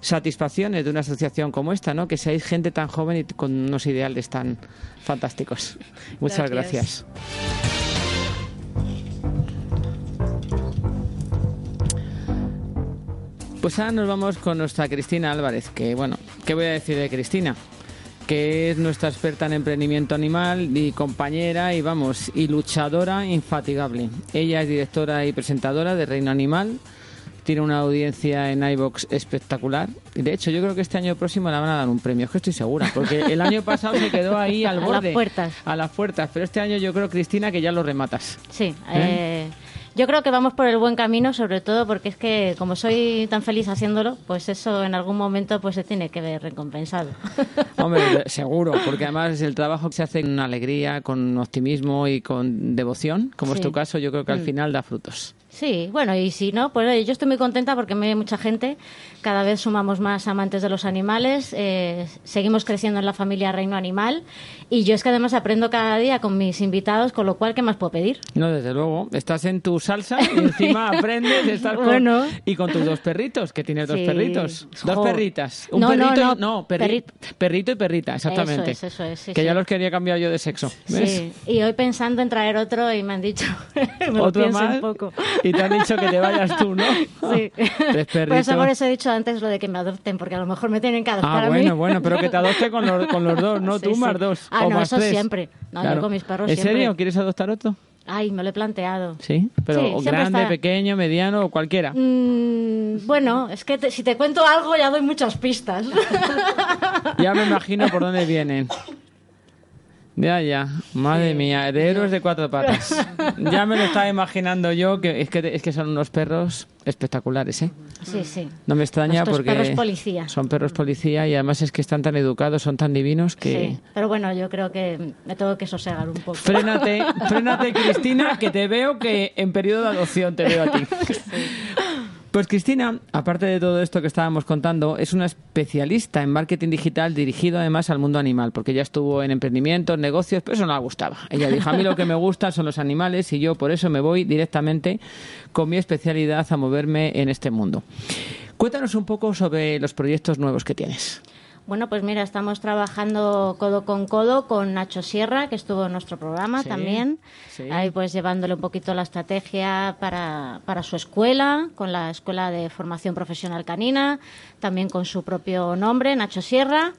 satisfacciones de una asociación como esta, ¿no? Que seáis gente tan joven y con unos ideales tan fantásticos. Muchas gracias. Pues ahora nos vamos con nuestra Cristina Álvarez, que bueno, ¿qué voy a decir de Cristina? Que es nuestra experta en emprendimiento animal y compañera y vamos, y luchadora infatigable. Ella es directora y presentadora de Reino Animal, tiene una audiencia en iBox espectacular. De hecho, yo creo que este año próximo la van a dar un premio, es que estoy segura, porque el año pasado se quedó ahí al borde. A las puertas. A las puertas, pero este año yo creo, Cristina, que ya lo rematas. Sí, ¿Eh? eh yo creo que vamos por el buen camino, sobre todo porque es que como soy tan feliz haciéndolo, pues eso en algún momento pues se tiene que ver recompensado. Hombre, seguro, porque además el trabajo que se hace con alegría, con optimismo y con devoción, como es tu caso, yo creo que al mm. final da frutos. Sí, bueno, y si no, pues yo estoy muy contenta porque me ve mucha gente, cada vez sumamos más amantes de los animales, eh, seguimos creciendo en la familia Reino Animal y yo es que además aprendo cada día con mis invitados, con lo cual, ¿qué más puedo pedir? No, desde luego, estás en tu salsa y encima aprendes de estar con, y con tus dos perritos, que tienes dos perritos, dos perritas, un perrito, no, perrito y perrita, exactamente. Eso es, eso es, que ya los quería cambiar yo de sexo. Sí, y hoy pensando en traer otro y me han dicho, me ¿Otro más? un poco. Y te han dicho que te vayas tú, ¿no? Sí. Por eso por eso he dicho antes lo de que me adopten, porque a lo mejor me tienen que adoptar ah, bueno, bueno, pero que te adopte con los, con los dos, no tú más dos. Ah, o no, más eso siempre. No, yo con mis perros ¿En serio? ¿Quieres adoptar otro? Ay, me lo he planteado. Sí, pero grande, pequeño, mediano o cualquiera. Mm, bueno, es que si te cuento algo ya doy muchas pistas. ya me imagino por dónde vienen. Ya, ya. Madre mía, de héroes de cuatro patas. ya me lo estaba imaginando yo, que es que, es que son unos perros espectaculares, ¿eh? Sí, sí. No me extraña porque perros policía. son perros policía y además es que están tan educados, son tan divinos que... Sí, pero bueno, yo creo que me tengo que sosegar un poco. Frénate, frénate Cristina, que te veo que en periodo de adopción te veo a ti. Pues Cristina, aparte de todo esto que estábamos contando, es una especialista en marketing digital dirigido además al mundo animal, porque ya estuvo en emprendimientos, negocios, pero eso no la gustaba. Ella dijo, a mí lo que me gusta son los animales y yo por eso me voy directamente con mi especialidad a moverme en este mundo. Cuéntanos un poco sobre los proyectos nuevos que tienes. Bueno, pues mira, estamos trabajando codo con codo con Nacho Sierra, que estuvo en nuestro programa Sí, también. sí. Ahí pues llevándole un poquito la estrategia para, para su escuela, con la Escuela de Formación Profesional Canina, también con su propio nombre, Nacho Sierra.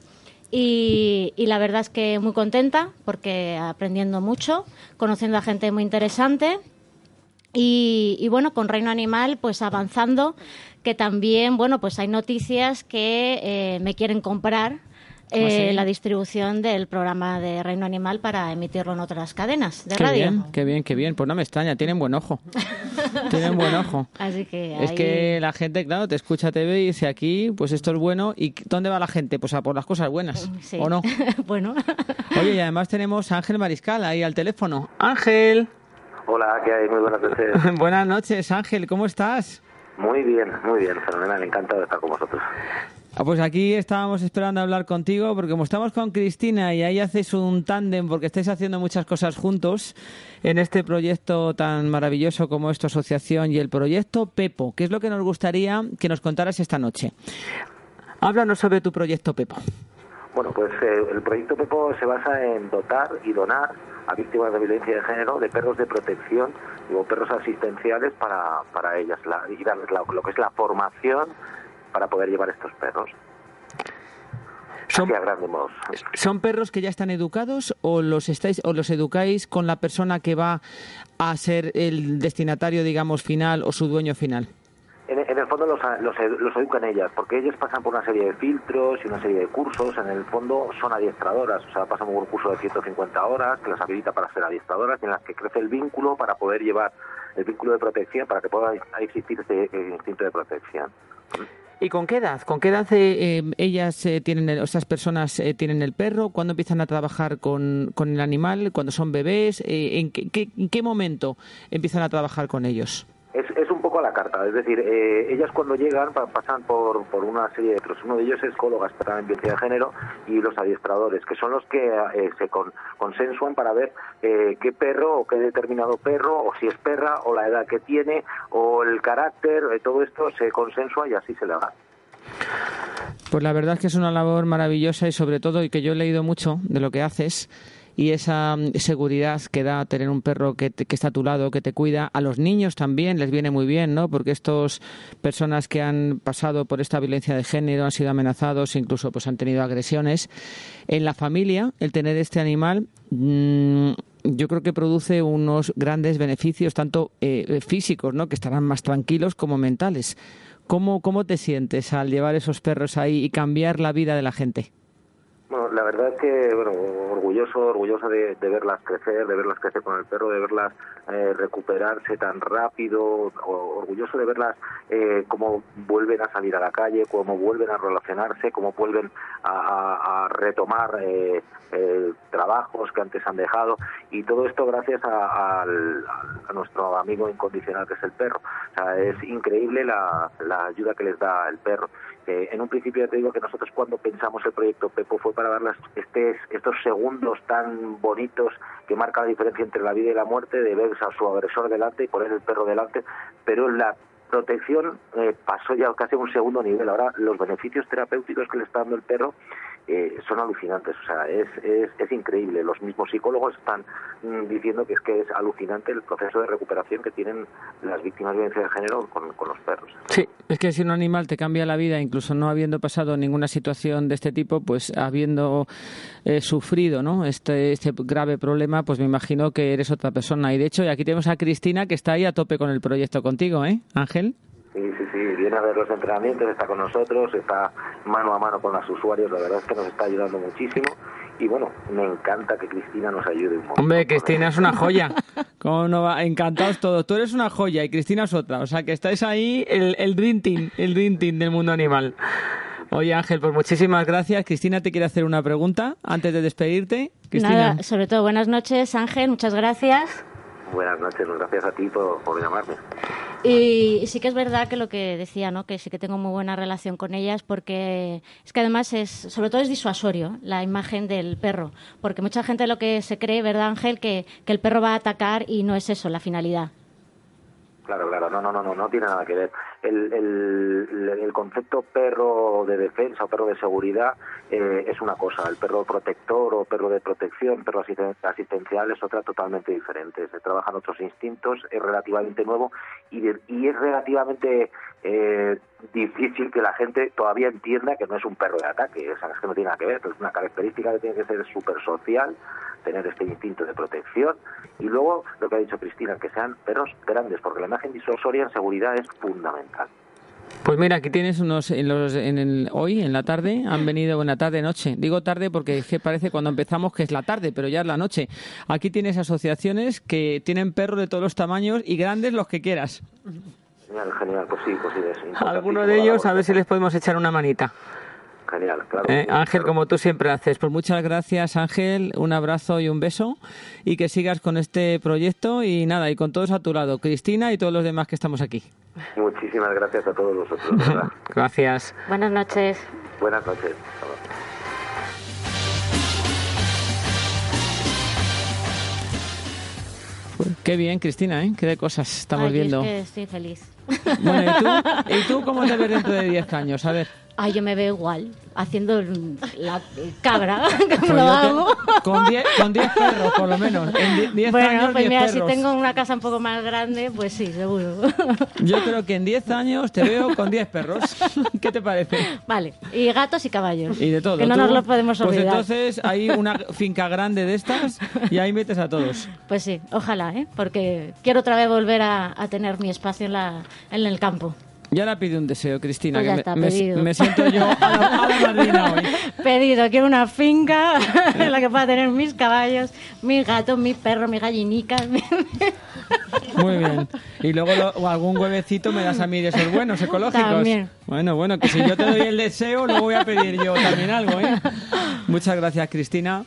Y, y la verdad es que muy contenta porque aprendiendo mucho, conociendo a gente muy interesante y, y, bueno, con Reino Animal, pues avanzando, que también, bueno, pues hay noticias que eh, me quieren comprar eh, ¿Ah, sí? la distribución del programa de Reino Animal para emitirlo en otras cadenas de Qué radio. bien, qué bien, qué bien. Pues no me extraña, tienen buen ojo. tienen buen ojo. Así que Es ahí- que la gente, claro, te escucha TV y dice aquí, pues esto es bueno. ¿Y dónde va la gente? Pues a por las cosas buenas, Sí. ¿o no? bueno, Oye, y además tenemos a Ángel Mariscal ahí al teléfono. Ángel, Hola, ¿qué hay? Muy buenas noches. buenas noches, Ángel, ¿cómo estás? Muy bien, muy bien, fenomenal, encantado de estar con vosotros. Ah, pues aquí estábamos esperando hablar contigo porque como estamos con Cristina y ahí haces un tándem porque estáis haciendo muchas cosas juntos en este proyecto tan maravilloso como es tu asociación y el proyecto Pepo, ¿qué es lo que nos gustaría que nos contaras esta noche? Háblanos sobre tu proyecto Pepo. Bueno, pues eh, el proyecto Pepo se basa en dotar y donar a víctimas de violencia de género de perros de protección o perros asistenciales para, para ellas la- y darles la- lo que es la formación para poder llevar estos perros. Son. ¿Son perros que ya están educados o los estáis o los educáis con la persona que va a ser el destinatario, digamos, final o su dueño final? En, en el fondo los, los, los educan ellas, porque ellas pasan por una serie de filtros y una serie de cursos. En el fondo son adiestradoras, o sea, pasan por un curso de 150 horas que las habilita para ser adiestradoras, en las que crece el vínculo para poder llevar el vínculo de protección, para que pueda existir este instinto de protección. ¿Y con qué edad? ¿Con qué edad eh, eh, ellas eh, tienen, el- esas personas eh, tienen el perro? ¿Cuándo empiezan a trabajar con, con el animal? ¿Cuándo son bebés? Eh, ¿en, qué, qué- en qué momento empiezan a trabajar con ellos? Es, a la carta, es decir, eh, ellas cuando llegan pa- pasan por, por una serie de otros. Uno de ellos es psicóloga experta en violencia de género y los adiestradores, que son los que eh, se con- consensuan para ver eh, qué perro o qué determinado perro, o si es perra, o la edad que tiene, o el carácter, eh, todo esto se consensua y así se le da. Pues la verdad es que es una labor maravillosa y sobre todo, y que yo he leído mucho de lo que haces, y esa mm, seguridad que da tener un perro que, está a tu lado, que te cuida. A los niños también les viene muy bien, ¿no? Porque estas personas que han pasado por esta violencia de género han sido amenazados, incluso pues han tenido agresiones. En la familia, el tener este animal, mm, yo creo que produce unos grandes beneficios, tanto eh, físicos, ¿no? Que estarán más tranquilos como mentales. ¿Cómo, ¿Cómo te sientes al llevar esos perros ahí y cambiar la vida de la gente? Bueno, la verdad es que, bueno, orgulloso, orgulloso de, de verlas crecer, de verlas crecer con el perro, de verlas eh, recuperarse tan rápido, orgulloso de verlas eh, cómo vuelven a salir a la calle, cómo vuelven a relacionarse, cómo vuelven a, retomar eh, eh, trabajos que antes han dejado y todo esto gracias a, a nuestro amigo incondicional que es el perro. O sea, es increíble la ayuda que les da el perro. Eh, en un principio ya te digo que nosotros cuando pensamos el proyecto Pepo fue para darles este, estos segundos tan bonitos que marca la diferencia entre la vida y la muerte de ver a su agresor delante y poner el perro delante, pero la protección eh, pasó ya casi a un segundo nivel. Ahora los beneficios terapéuticos que le está dando el perro eh, son alucinantes, o sea, es, es, es increíble. Los mismos psicólogos están mm, diciendo que es que es alucinante el proceso de recuperación que tienen las víctimas de violencia de género con, con los perros. Sí, es que si un animal te cambia la vida, incluso no habiendo pasado ninguna situación de este tipo, pues habiendo eh, sufrido ¿no? este, este grave problema, pues me imagino que eres otra persona. Y de hecho, aquí tenemos a Cristina que está ahí a tope con el proyecto contigo, ¿eh, Ángel? Sí, sí, sí, viene a ver los entrenamientos, está con nosotros, está mano a mano con los usuarios, la verdad es que nos está ayudando muchísimo y bueno, me encanta que Cristina nos ayude un montón. Hombre, Cristina es una joya. ¿Cómo no va? Encantados todos. Tú eres una joya y Cristina es otra. O sea, que estáis ahí el, el dream team, el dream team del mundo animal. Oye, Ángel, pues muchísimas gracias. Cristina te quiere hacer una pregunta antes de despedirte. Cristina. nada, sobre todo buenas noches, Ángel, muchas gracias. Buenas noches, gracias a ti por, por llamarme. Y, sí que es verdad que lo que decía, ¿no? Que sí que tengo muy buena relación con ellas porque es que además es, sobre todo es disuasorio la imagen del perro, porque mucha gente lo que se cree, ¿verdad, Ángel? Que, que el perro va a atacar y no es eso la finalidad. Claro, claro, no, no, no, no, no tiene nada que ver. El, el, concepto perro de defensa o perro de seguridad eh, es una cosa, el perro protector o perro de protección, perro asistencial es otra totalmente diferente. Se trabajan otros instintos, es relativamente nuevo y, y es relativamente eh, difícil que la gente todavía entienda que no es un perro de ataque, es que no tiene nada que ver, es una característica que tiene que ser súper social, tener este instinto de protección y luego lo que ha dicho Cristina, que sean perros grandes, porque la imagen disuasoria en seguridad es fundamental. Pues mira, aquí tienes unos en los, en el, hoy en la tarde han venido en la tarde noche. Digo tarde porque es que parece cuando empezamos que es la tarde, pero ya es la noche. Aquí tienes asociaciones que tienen perros de todos los tamaños y grandes los que quieras. Genial, genial, pues sí, pues sí. Es Alguno de ellos a ver si les podemos echar una manita. Genial, claro. Eh, Ángel, como tú siempre haces. Pues muchas gracias, Ángel. Un abrazo y un beso. Y que sigas con este proyecto. Y nada, y con todos a tu lado. Cristina y todos los demás que estamos aquí. Muchísimas gracias a todos vosotros. gracias. Buenas noches. Buenas noches. Qué bien, Cristina, ¿eh? Qué de cosas estamos Ay, viendo. Es que estoy feliz. Bueno, ¿y tú? ¿Y tú cómo te ves dentro de 10 años? A ver. Ay, yo me veo igual, haciendo la cabra, como Pues lo hago. con 10 con 10 perros, por lo menos. En die- 10 Bueno, años, pues 10 mira, perros. si tengo una casa un poco más grande, pues sí, seguro. Yo creo que en 10 años te veo con 10 perros. ¿Qué te parece? Vale, y gatos y caballos. Y de todo. Que no ¿Tú? nos lo podemos Pues olvidar. entonces hay una finca grande de estas y ahí metes a todos. Pues sí, ojalá, ¿eh? Porque quiero otra vez volver a, a tener mi espacio en, la, en el campo. Ya la pide un deseo, Cristina. Pues que está, me, me- pedido. me siento yo a la, a la madrina hoy. Pedido, quiero una finca en la que pueda tener mis caballos, mis gatos, mis perros, mis gallinicas. Muy bien. Y luego lo- o algún huevecito me das a mí de esos buenos, ecológicos. También. Bueno, bueno, que si yo te doy el deseo, luego voy a pedir yo también algo, ¿eh? Muchas gracias, Cristina.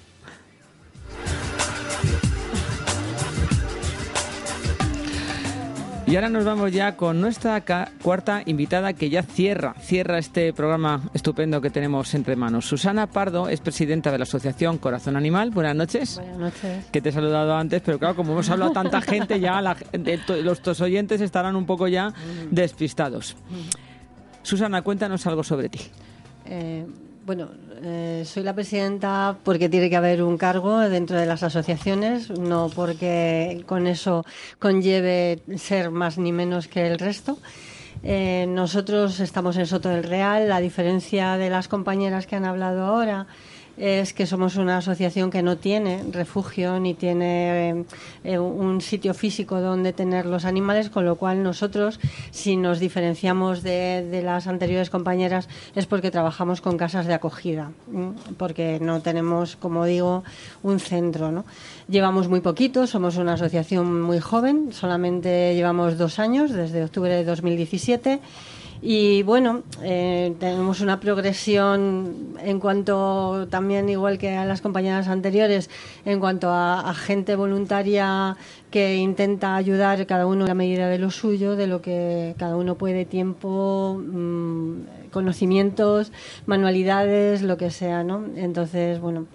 Y ahora nos vamos ya con nuestra cuarta invitada que ya cierra, cierra este programa estupendo que tenemos entre manos. Susana Pardo es presidenta de la Asociación Corazón Animal. Buenas noches. Buenas noches. Que te he saludado antes, pero claro, como hemos hablado tanta gente, ya la- los tos oyentes estarán un poco ya despistados. Susana, cuéntanos algo sobre ti. Eh, bueno, eh, soy la presidenta porque tiene que haber un cargo dentro de las asociaciones, no porque con eso conlleve ser más ni menos que el resto. Eh, nosotros estamos en Soto del Real. La diferencia de las compañeras que han hablado ahora es que somos una asociación que no tiene refugio ni tiene eh, un sitio físico donde tener los animales, con lo cual nosotros, si nos diferenciamos de, las anteriores compañeras, es porque trabajamos con casas de acogida, porque no tenemos, como digo, un centro. ¿no? Llevamos muy poquito, somos una asociación muy joven, solamente llevamos dos años, desde octubre de 2017. Y bueno, eh, tenemos una progresión en cuanto también, igual que a las compañeras anteriores, en cuanto a, gente voluntaria que intenta ayudar cada uno en la medida de lo suyo, de lo que cada uno puede, tiempo, mm, conocimientos, manualidades, lo que sea, ¿no? Entonces, bueno,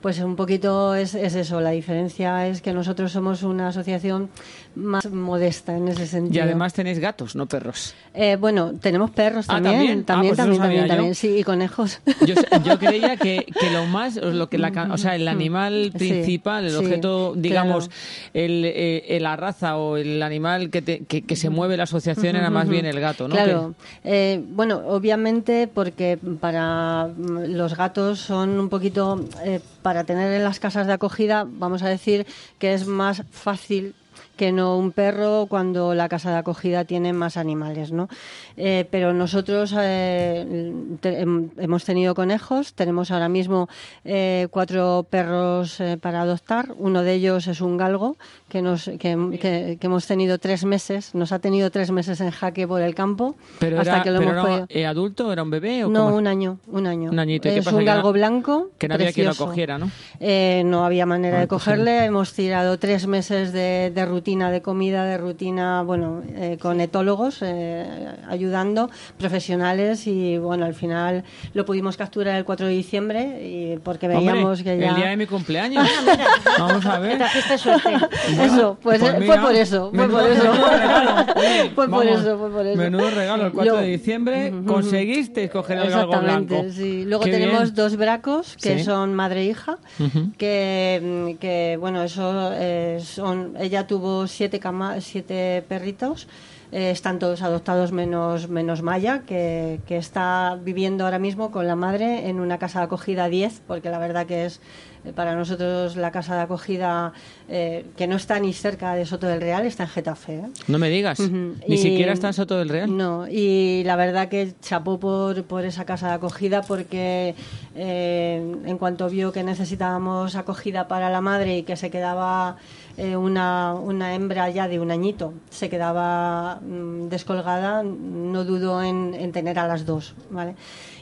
pues un poquito es, es eso. La diferencia es que nosotros somos una asociación más modesta en ese sentido. Y además tenéis gatos, no perros. Eh, bueno, tenemos perros Ah, también, ¿también? también, Ah, pues también, sabía también, también, sí, y conejos. Yo, yo creía que, que lo más, lo que la, o sea, el animal Sí, principal, el sí, objeto, digamos, claro. el, eh, la raza o el animal que, te- que, que se mueve la asociación era más bien el gato, ¿no? Claro, eh, bueno, obviamente porque para mm, los gatos son un poquito, eh, para tener en las casas de acogida, vamos a decir que es más fácil que no un perro cuando la casa de acogida tiene más animales, ¿no? Eh, pero nosotros eh, hemos tenido conejos, tenemos ahora mismo eh, cuatro perros para adoptar, uno de ellos es un galgo que, nos, que, que- que hemos tenido tres meses, nos ha tenido tres meses en jaque por el campo Pero hasta era, que lo pero hemos era, podido- eh, adulto, era un bebé o no, cómo? un año, un año. Un añito, ¿y qué Es pasa? un galgo blanco. que no había quien lo cogiera, ¿no? Eh, no había manera Ah, de pues cogerle. Hemos tirado tres meses de, de rutina rutina de comida, de rutina, bueno, eh, con etólogos eh, ayudando, profesionales y bueno, al final lo pudimos capturar el 4 de diciembre y porque veíamos Hombre, que ya... El día de mi cumpleaños. Vamos a ver. Trajiste suerte. Eso, pues, Pues fue por eso, fue por eso. Fue por vamos, eso, fue por eso. Menudo regalo, el 4 Yo- de diciembre conseguiste coger el galgo blanco. sí. Luego Qué tenemos bien. dos bracos que Sí. son madre e hija, Ujú. que, mm, que, bueno, eso eh, son. Ella tuvo siete, cama, siete perritos. Eh, están todos adoptados menos, menos Maya, que, que está viviendo ahora mismo con la madre en una casa de acogida 10, porque la verdad que es eh, para nosotros la casa de acogida eh, que no está ni cerca de Soto del Real, está en Getafe. No me digas. Ni Y- siquiera está en Soto del Real. No, y la verdad que chapó por, por esa casa de acogida porque en cuanto vio que necesitábamos acogida para la madre y que se quedaba eh, una, una hembra ya de un añito, se quedaba mm, descolgada, no dudó en, en tener a las dos. ¿vale?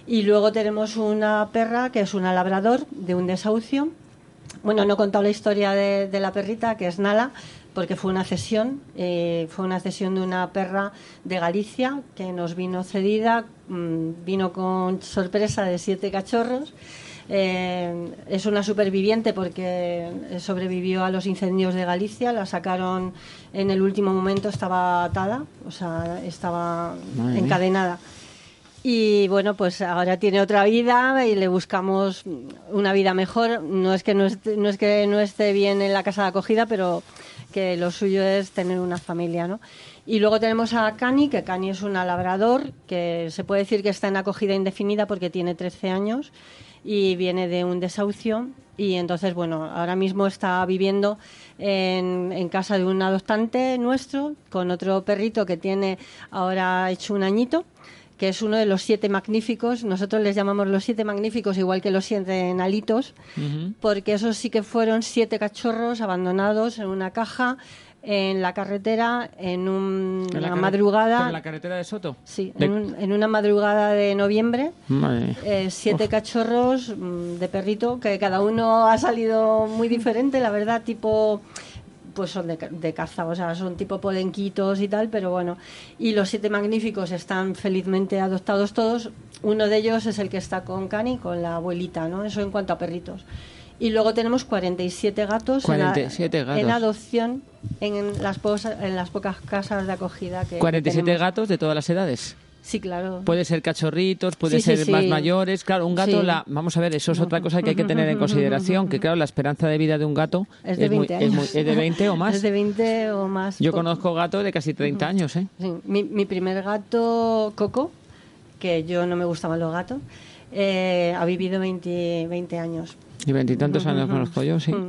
Y luego tenemos una perra que es una labrador de un desahucio. Bueno, no he contado la historia de, de la perrita, que es Nala, porque fue una cesión, eh, fue una cesión de una perra de Galicia que nos vino cedida, mm, vino con sorpresa de siete cachorros. Eh, es una superviviente porque sobrevivió a los incendios de Galicia, la sacaron en el último momento, estaba atada, o sea, estaba Madre encadenada. Y bueno, pues ahora tiene otra vida y le buscamos una vida mejor. No es que no esté, no es que no esté bien en la casa de acogida, pero que lo suyo es tener una familia, ¿no? Y luego tenemos a Cani, que Cani es una labrador, que se puede decir que está en acogida indefinida porque tiene 13 años y viene de un desahucio. Y entonces, bueno, ahora mismo está viviendo en, en casa de un adoptante nuestro, con otro perrito que tiene ahora hecho un añito que es uno de los siete magníficos. Nosotros les llamamos los siete magníficos, igual que los siete nalitos, Ujú. porque esos sí que fueron siete cachorros abandonados en una caja en la carretera en un- En la una carre- madrugada. ¿Pero en la carretera de Soto? Sí, De- en, un- en una madrugada de noviembre. Eh, siete cachorros mm, de perrito que cada uno ha salido muy diferente, la verdad, tipo pues son de, de caza, o sea, son tipo podenquitos y tal, pero bueno. Y los siete magníficos están felizmente adoptados todos. Uno de ellos es el que está con Cani, con la abuelita, ¿no? Eso en cuanto a perritos. Y luego tenemos 47 gatos, en a- 47 gatos. en adopción en las, posa- en las pocas casas de acogida que 47 tenemos. gatos de todas las edades. Sí, claro. Puede ser cachorritos, puede Sí, sí, ser sí. más mayores. Claro, un gato, Sí. la, vamos a ver, eso es otra cosa que hay que tener en consideración, que claro, la esperanza de vida de un gato Es de muy- 20 es años. muy- es de 20 o más. Es de 20 o más. Yo Po- conozco gatos de casi 30 años, ¿eh? Sí, mi, mi primer gato, Coco, que yo no me gustaban los gatos, eh, ha vivido 20, 20 años. Y veintitantos años conozco yo, sí.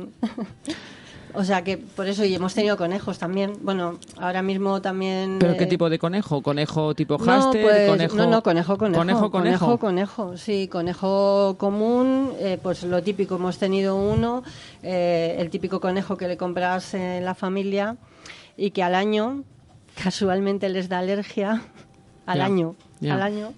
O sea que por eso, y hemos tenido conejos también. Bueno, ahora mismo también. ¿Pero qué eh, tipo de conejo? ¿Conejo tipo no, hámster? pues, ¿Conejo? no, no, conejo, conejo. ¿Conejo, conejo? Conejo, conejo, sí, conejo común, eh, pues lo típico, hemos tenido uno, eh, el típico conejo que le compras en la familia y que al año casualmente les da alergia, al Ya, año, al año,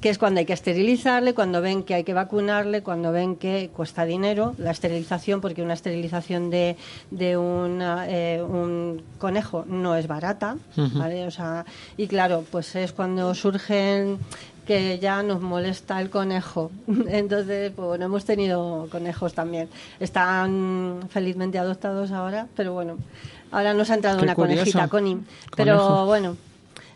que es cuando hay que esterilizarle, cuando ven que hay que vacunarle, cuando ven que cuesta dinero la esterilización, porque una esterilización de, de una, eh, un conejo no es barata. ¿vale? O sea, y claro, pues es cuando surgen que ya nos molesta el conejo. Entonces, pues bueno, hemos tenido conejos también. Están felizmente adoptados ahora, pero bueno, ahora nos ha entrado Qué una curioso. conejita, Connie. Pero bueno,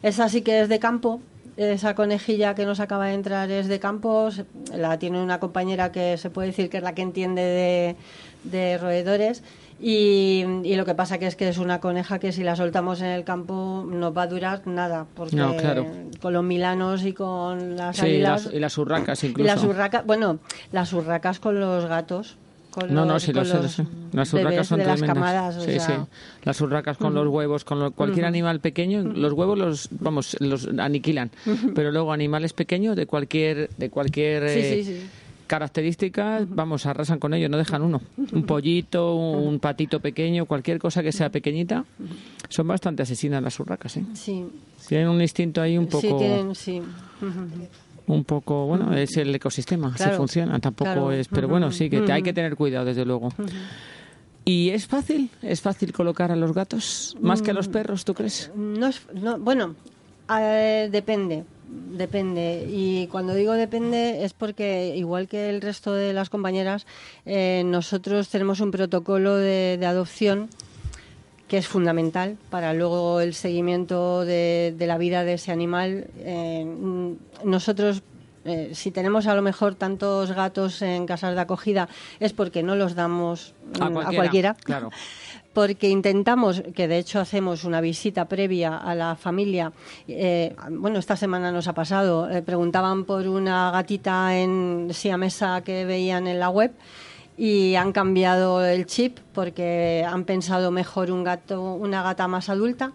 esa sí que es de campo. Esa conejilla que nos acaba de entrar es de campo. se- La tiene una compañera que se puede decir que es la que entiende de, de roedores. Y, y lo que pasa que es que es una coneja que si la soltamos en el campo nos va a durar nada. Porque No, claro. con los milanos y con las Sí, águilas. las- y las urracas y incluso. las urracas, bueno, las urracas con los gatos. Con No, no, sí, lo con sé, lo los sé. Las urracas son de las tremendas. camadas. o sí, sea, sí. Las urracas con los huevos, con lo- cualquier animal pequeño, los huevos los, vamos, los aniquilan. Pero luego animales pequeños de cualquier, de cualquier Sí, eh, sí, sí. característica, vamos, arrasan con ellos, no dejan uno. Un pollito, un patito pequeño, cualquier cosa que sea pequeñita, son bastante asesinas las urracas, ¿eh? Sí, Tienen un instinto ahí un poco, sí, tienen, sí. Un poco, bueno, es el ecosistema, Claro, funciona, tampoco claro. es, pero bueno, sí que te- hay que tener cuidado desde luego. ¿Y es fácil? ¿Es fácil colocar a los gatos más que a los perros, tú crees? No es, no, bueno, eh, depende, depende. Y cuando digo depende es porque, igual que el resto de las compañeras, eh, nosotros tenemos un protocolo de, de adopción que es fundamental para luego el seguimiento de, de la vida de ese animal. Eh, nosotros, eh, si tenemos a lo mejor tantos gatos en casas de acogida, es porque no los damos A cualquiera, claro. Porque intentamos, que de hecho hacemos una visita previa a la familia. eh, bueno, esta semana nos ha pasado. eh, preguntaban por una gatita en siamesa que veían en la web y han cambiado el chip porque han pensado mejor un gato, una gata más adulta.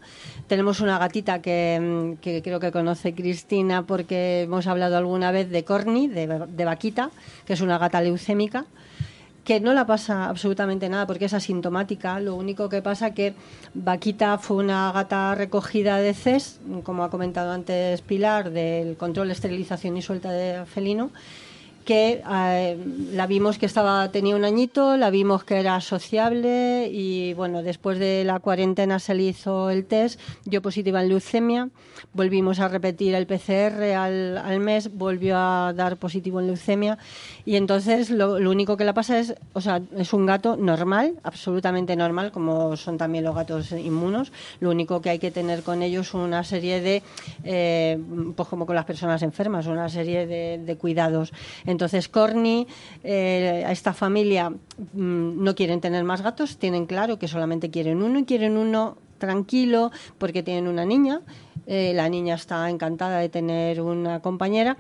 Tenemos una gatita que, mm, que creo que conoce Cristina porque hemos hablado alguna vez de Corny, de, de Vaquita, que es una gata leucémica que no la pasa absolutamente nada porque es asintomática. Lo único que pasa que Vaquita fue una gata recogida de CES, como ha comentado antes Pilar, del control, esterilización y suelta de felino que eh, la vimos que estaba tenía un añito, la vimos que era sociable y bueno, después de la cuarentena se le hizo el test, dio positiva en leucemia, volvimos a repetir el PCR al, al mes, volvió a dar positivo en leucemia y entonces lo, único que le pasa es, o sea, es un gato normal, absolutamente normal, como son también los gatos inmunos, lo único que hay que tener con ellos una serie de, eh, pues como con las personas enfermas, una serie de, cuidados. Entonces, Corny, eh, esta familia mm, no quieren tener más gatos, tienen claro que solamente quieren uno y quieren uno tranquilo porque tienen una niña. Eh, la niña está encantada de tener una compañera.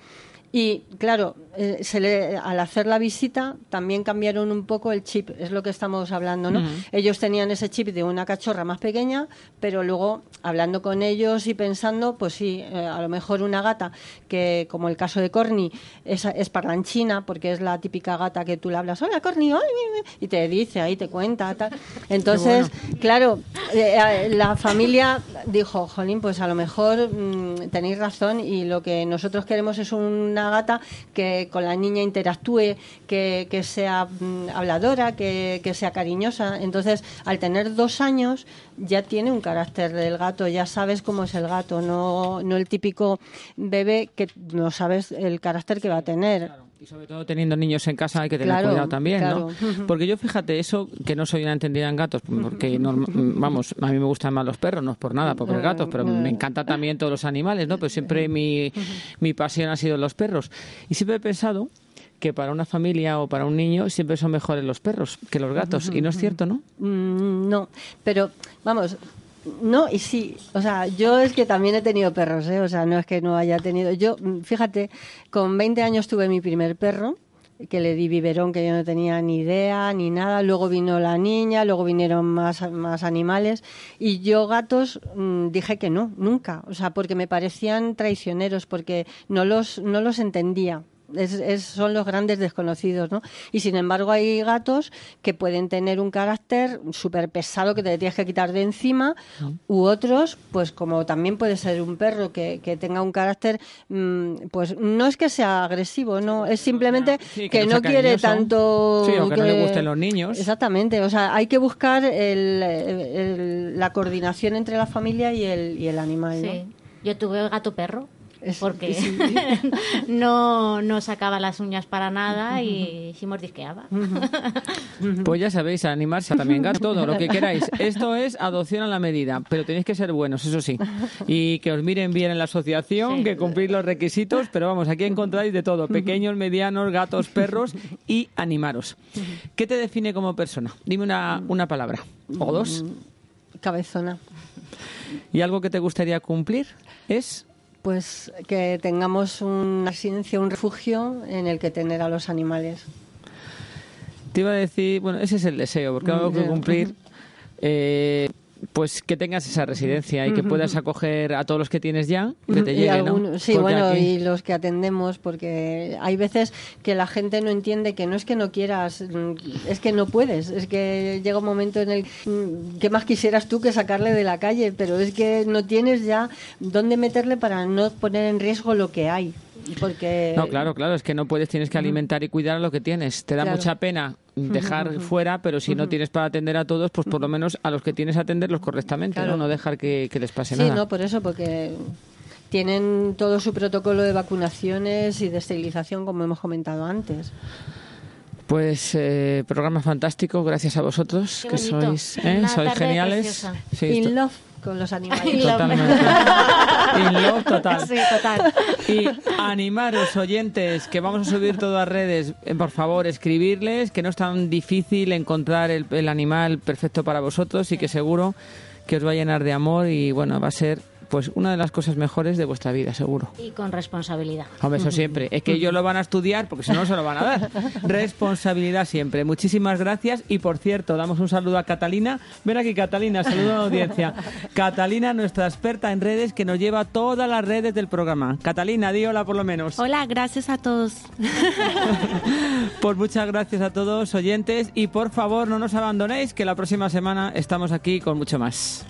Y claro, eh, se le- al hacer la visita también cambiaron un poco el chip, es lo que estamos hablando, ¿no? Ellos tenían ese chip de una cachorra más pequeña, pero luego hablando con ellos y pensando, pues sí, eh, a lo mejor una gata que, como el caso de Corny, es, es parlanchina, porque es la típica gata que tú le hablas, hola Corny, ay, ay, ay", y te dice ahí, te cuenta, tal. Entonces, claro, eh, eh, la familia dijo, jolín, pues a lo mejor mm, tenéis razón y lo que nosotros queremos es una gata que con la niña interactúe, que, que sea mm, habladora, que, que sea cariñosa. Entonces, al tener dos años, ya tiene un carácter del gato, ya sabes cómo es el gato, no, no el típico bebé que no sabes el carácter que va a tener. Y sobre todo teniendo niños en casa hay que tener Claro, cuidado también, claro. ¿no? Porque yo, fíjate, eso que no soy una entendida en gatos, porque, norma- vamos, a mí me gustan más los perros, no es por nada, porque gatos, pero me encantan también todos los animales, ¿no? Pero siempre mi, mi pasión ha sido los perros. Y siempre he pensado que para una familia o para un niño siempre son mejores los perros que los gatos. Y no es cierto, ¿no? Mm, no, pero vamos, no y sí. O sea, yo es que también he tenido perros, ¿eh? O sea, no es que no haya tenido. Yo, fíjate, con 20 años tuve mi primer perro que le di biberón que yo no tenía ni idea ni nada luego vino la niña luego vinieron más más animales y yo gatos mm, dije que no nunca o sea porque me parecían traicioneros porque no los no los entendía es- es- son los grandes desconocidos, ¿no? Y sin embargo hay gatos que pueden tener un carácter súper pesado que te tienes que quitar de encima, u otros, pues como también puede ser un perro que, que tenga un carácter, mm, pues no es que sea agresivo, no, es simplemente Sí, que, que no quiere tanto... Sí, o que no le gusten los niños. Exactamente, o sea, hay que buscar el- el- la coordinación entre la familia y el, y el animal, ¿no? Sí. Yo tuve gato perro. Es- Porque sí. no, no sacaba las uñas para nada y sí mordisqueaba. Pues ya sabéis, animarse también, gato, todo, lo que queráis. Esto es adopción a la medida, pero tenéis que ser buenos, eso sí. Y que os miren bien en la asociación, Sí. que cumplís los requisitos, pero vamos, aquí encontráis de todo, pequeños, medianos, gatos, perros y animaros. ¿Qué te define como persona? Dime una, una palabra, o dos. Cabezona. ¿Y algo que te gustaría cumplir? Es... Pues que tengamos una residencia, un refugio en el que tener a los animales. Te iba a decir, bueno, ese es el deseo, porque algo que Ya. cumplir, eh, pues que tengas esa residencia y que puedas acoger a todos los que tienes ya, que te lleguen, ¿no? algunos- Sí, Porque bueno, aquí- y los que atendemos, porque hay veces que la gente no entiende que no es que no quieras, mm, es que no puedes. Es que llega un momento en el mm, que más quisieras tú que sacarle de la calle, pero es que no tienes ya dónde meterle para no poner en riesgo lo que hay. Porque... No, claro, claro, es que no puedes, tienes que alimentar y cuidar a lo que tienes. Te da Claro. mucha pena dejar fuera, pero si no tienes para atender a todos, pues por lo menos a los que tienes atenderlos correctamente, Claro. ¿no? No dejar que, que les pase Sí, nada. no, por eso, porque tienen todo su protocolo de vacunaciones y de esterilización, como hemos comentado antes. Pues eh, programa fantástico, gracias a vosotros, Qué que bonito. sois, ¿eh? Sois geniales. Sí, esto- In love con los animales. Totalmente. In love total. Sí, total. Y animaros, oyentes, que vamos a subir todo a redes. Eh, Por favor, escribirles, que no es tan difícil encontrar el, el animal perfecto para vosotros y que seguro que os va a llenar de amor y bueno, va a ser pues una de las cosas mejores de vuestra vida, seguro. Y con responsabilidad. Hombre, eso siempre. Es que ellos lo van a estudiar porque si no, no se lo van a dar. Responsabilidad siempre. Muchísimas gracias. Y por cierto, damos un saludo a Catalina. Ven aquí, Catalina, saludo a la audiencia. Catalina, nuestra experta en redes, que nos lleva todas las redes del programa. Catalina, di hola por lo menos. Hola, gracias a todos. Pues muchas gracias a todos, oyentes. Y por favor, no nos abandonéis, que la próxima semana estamos aquí con mucho más.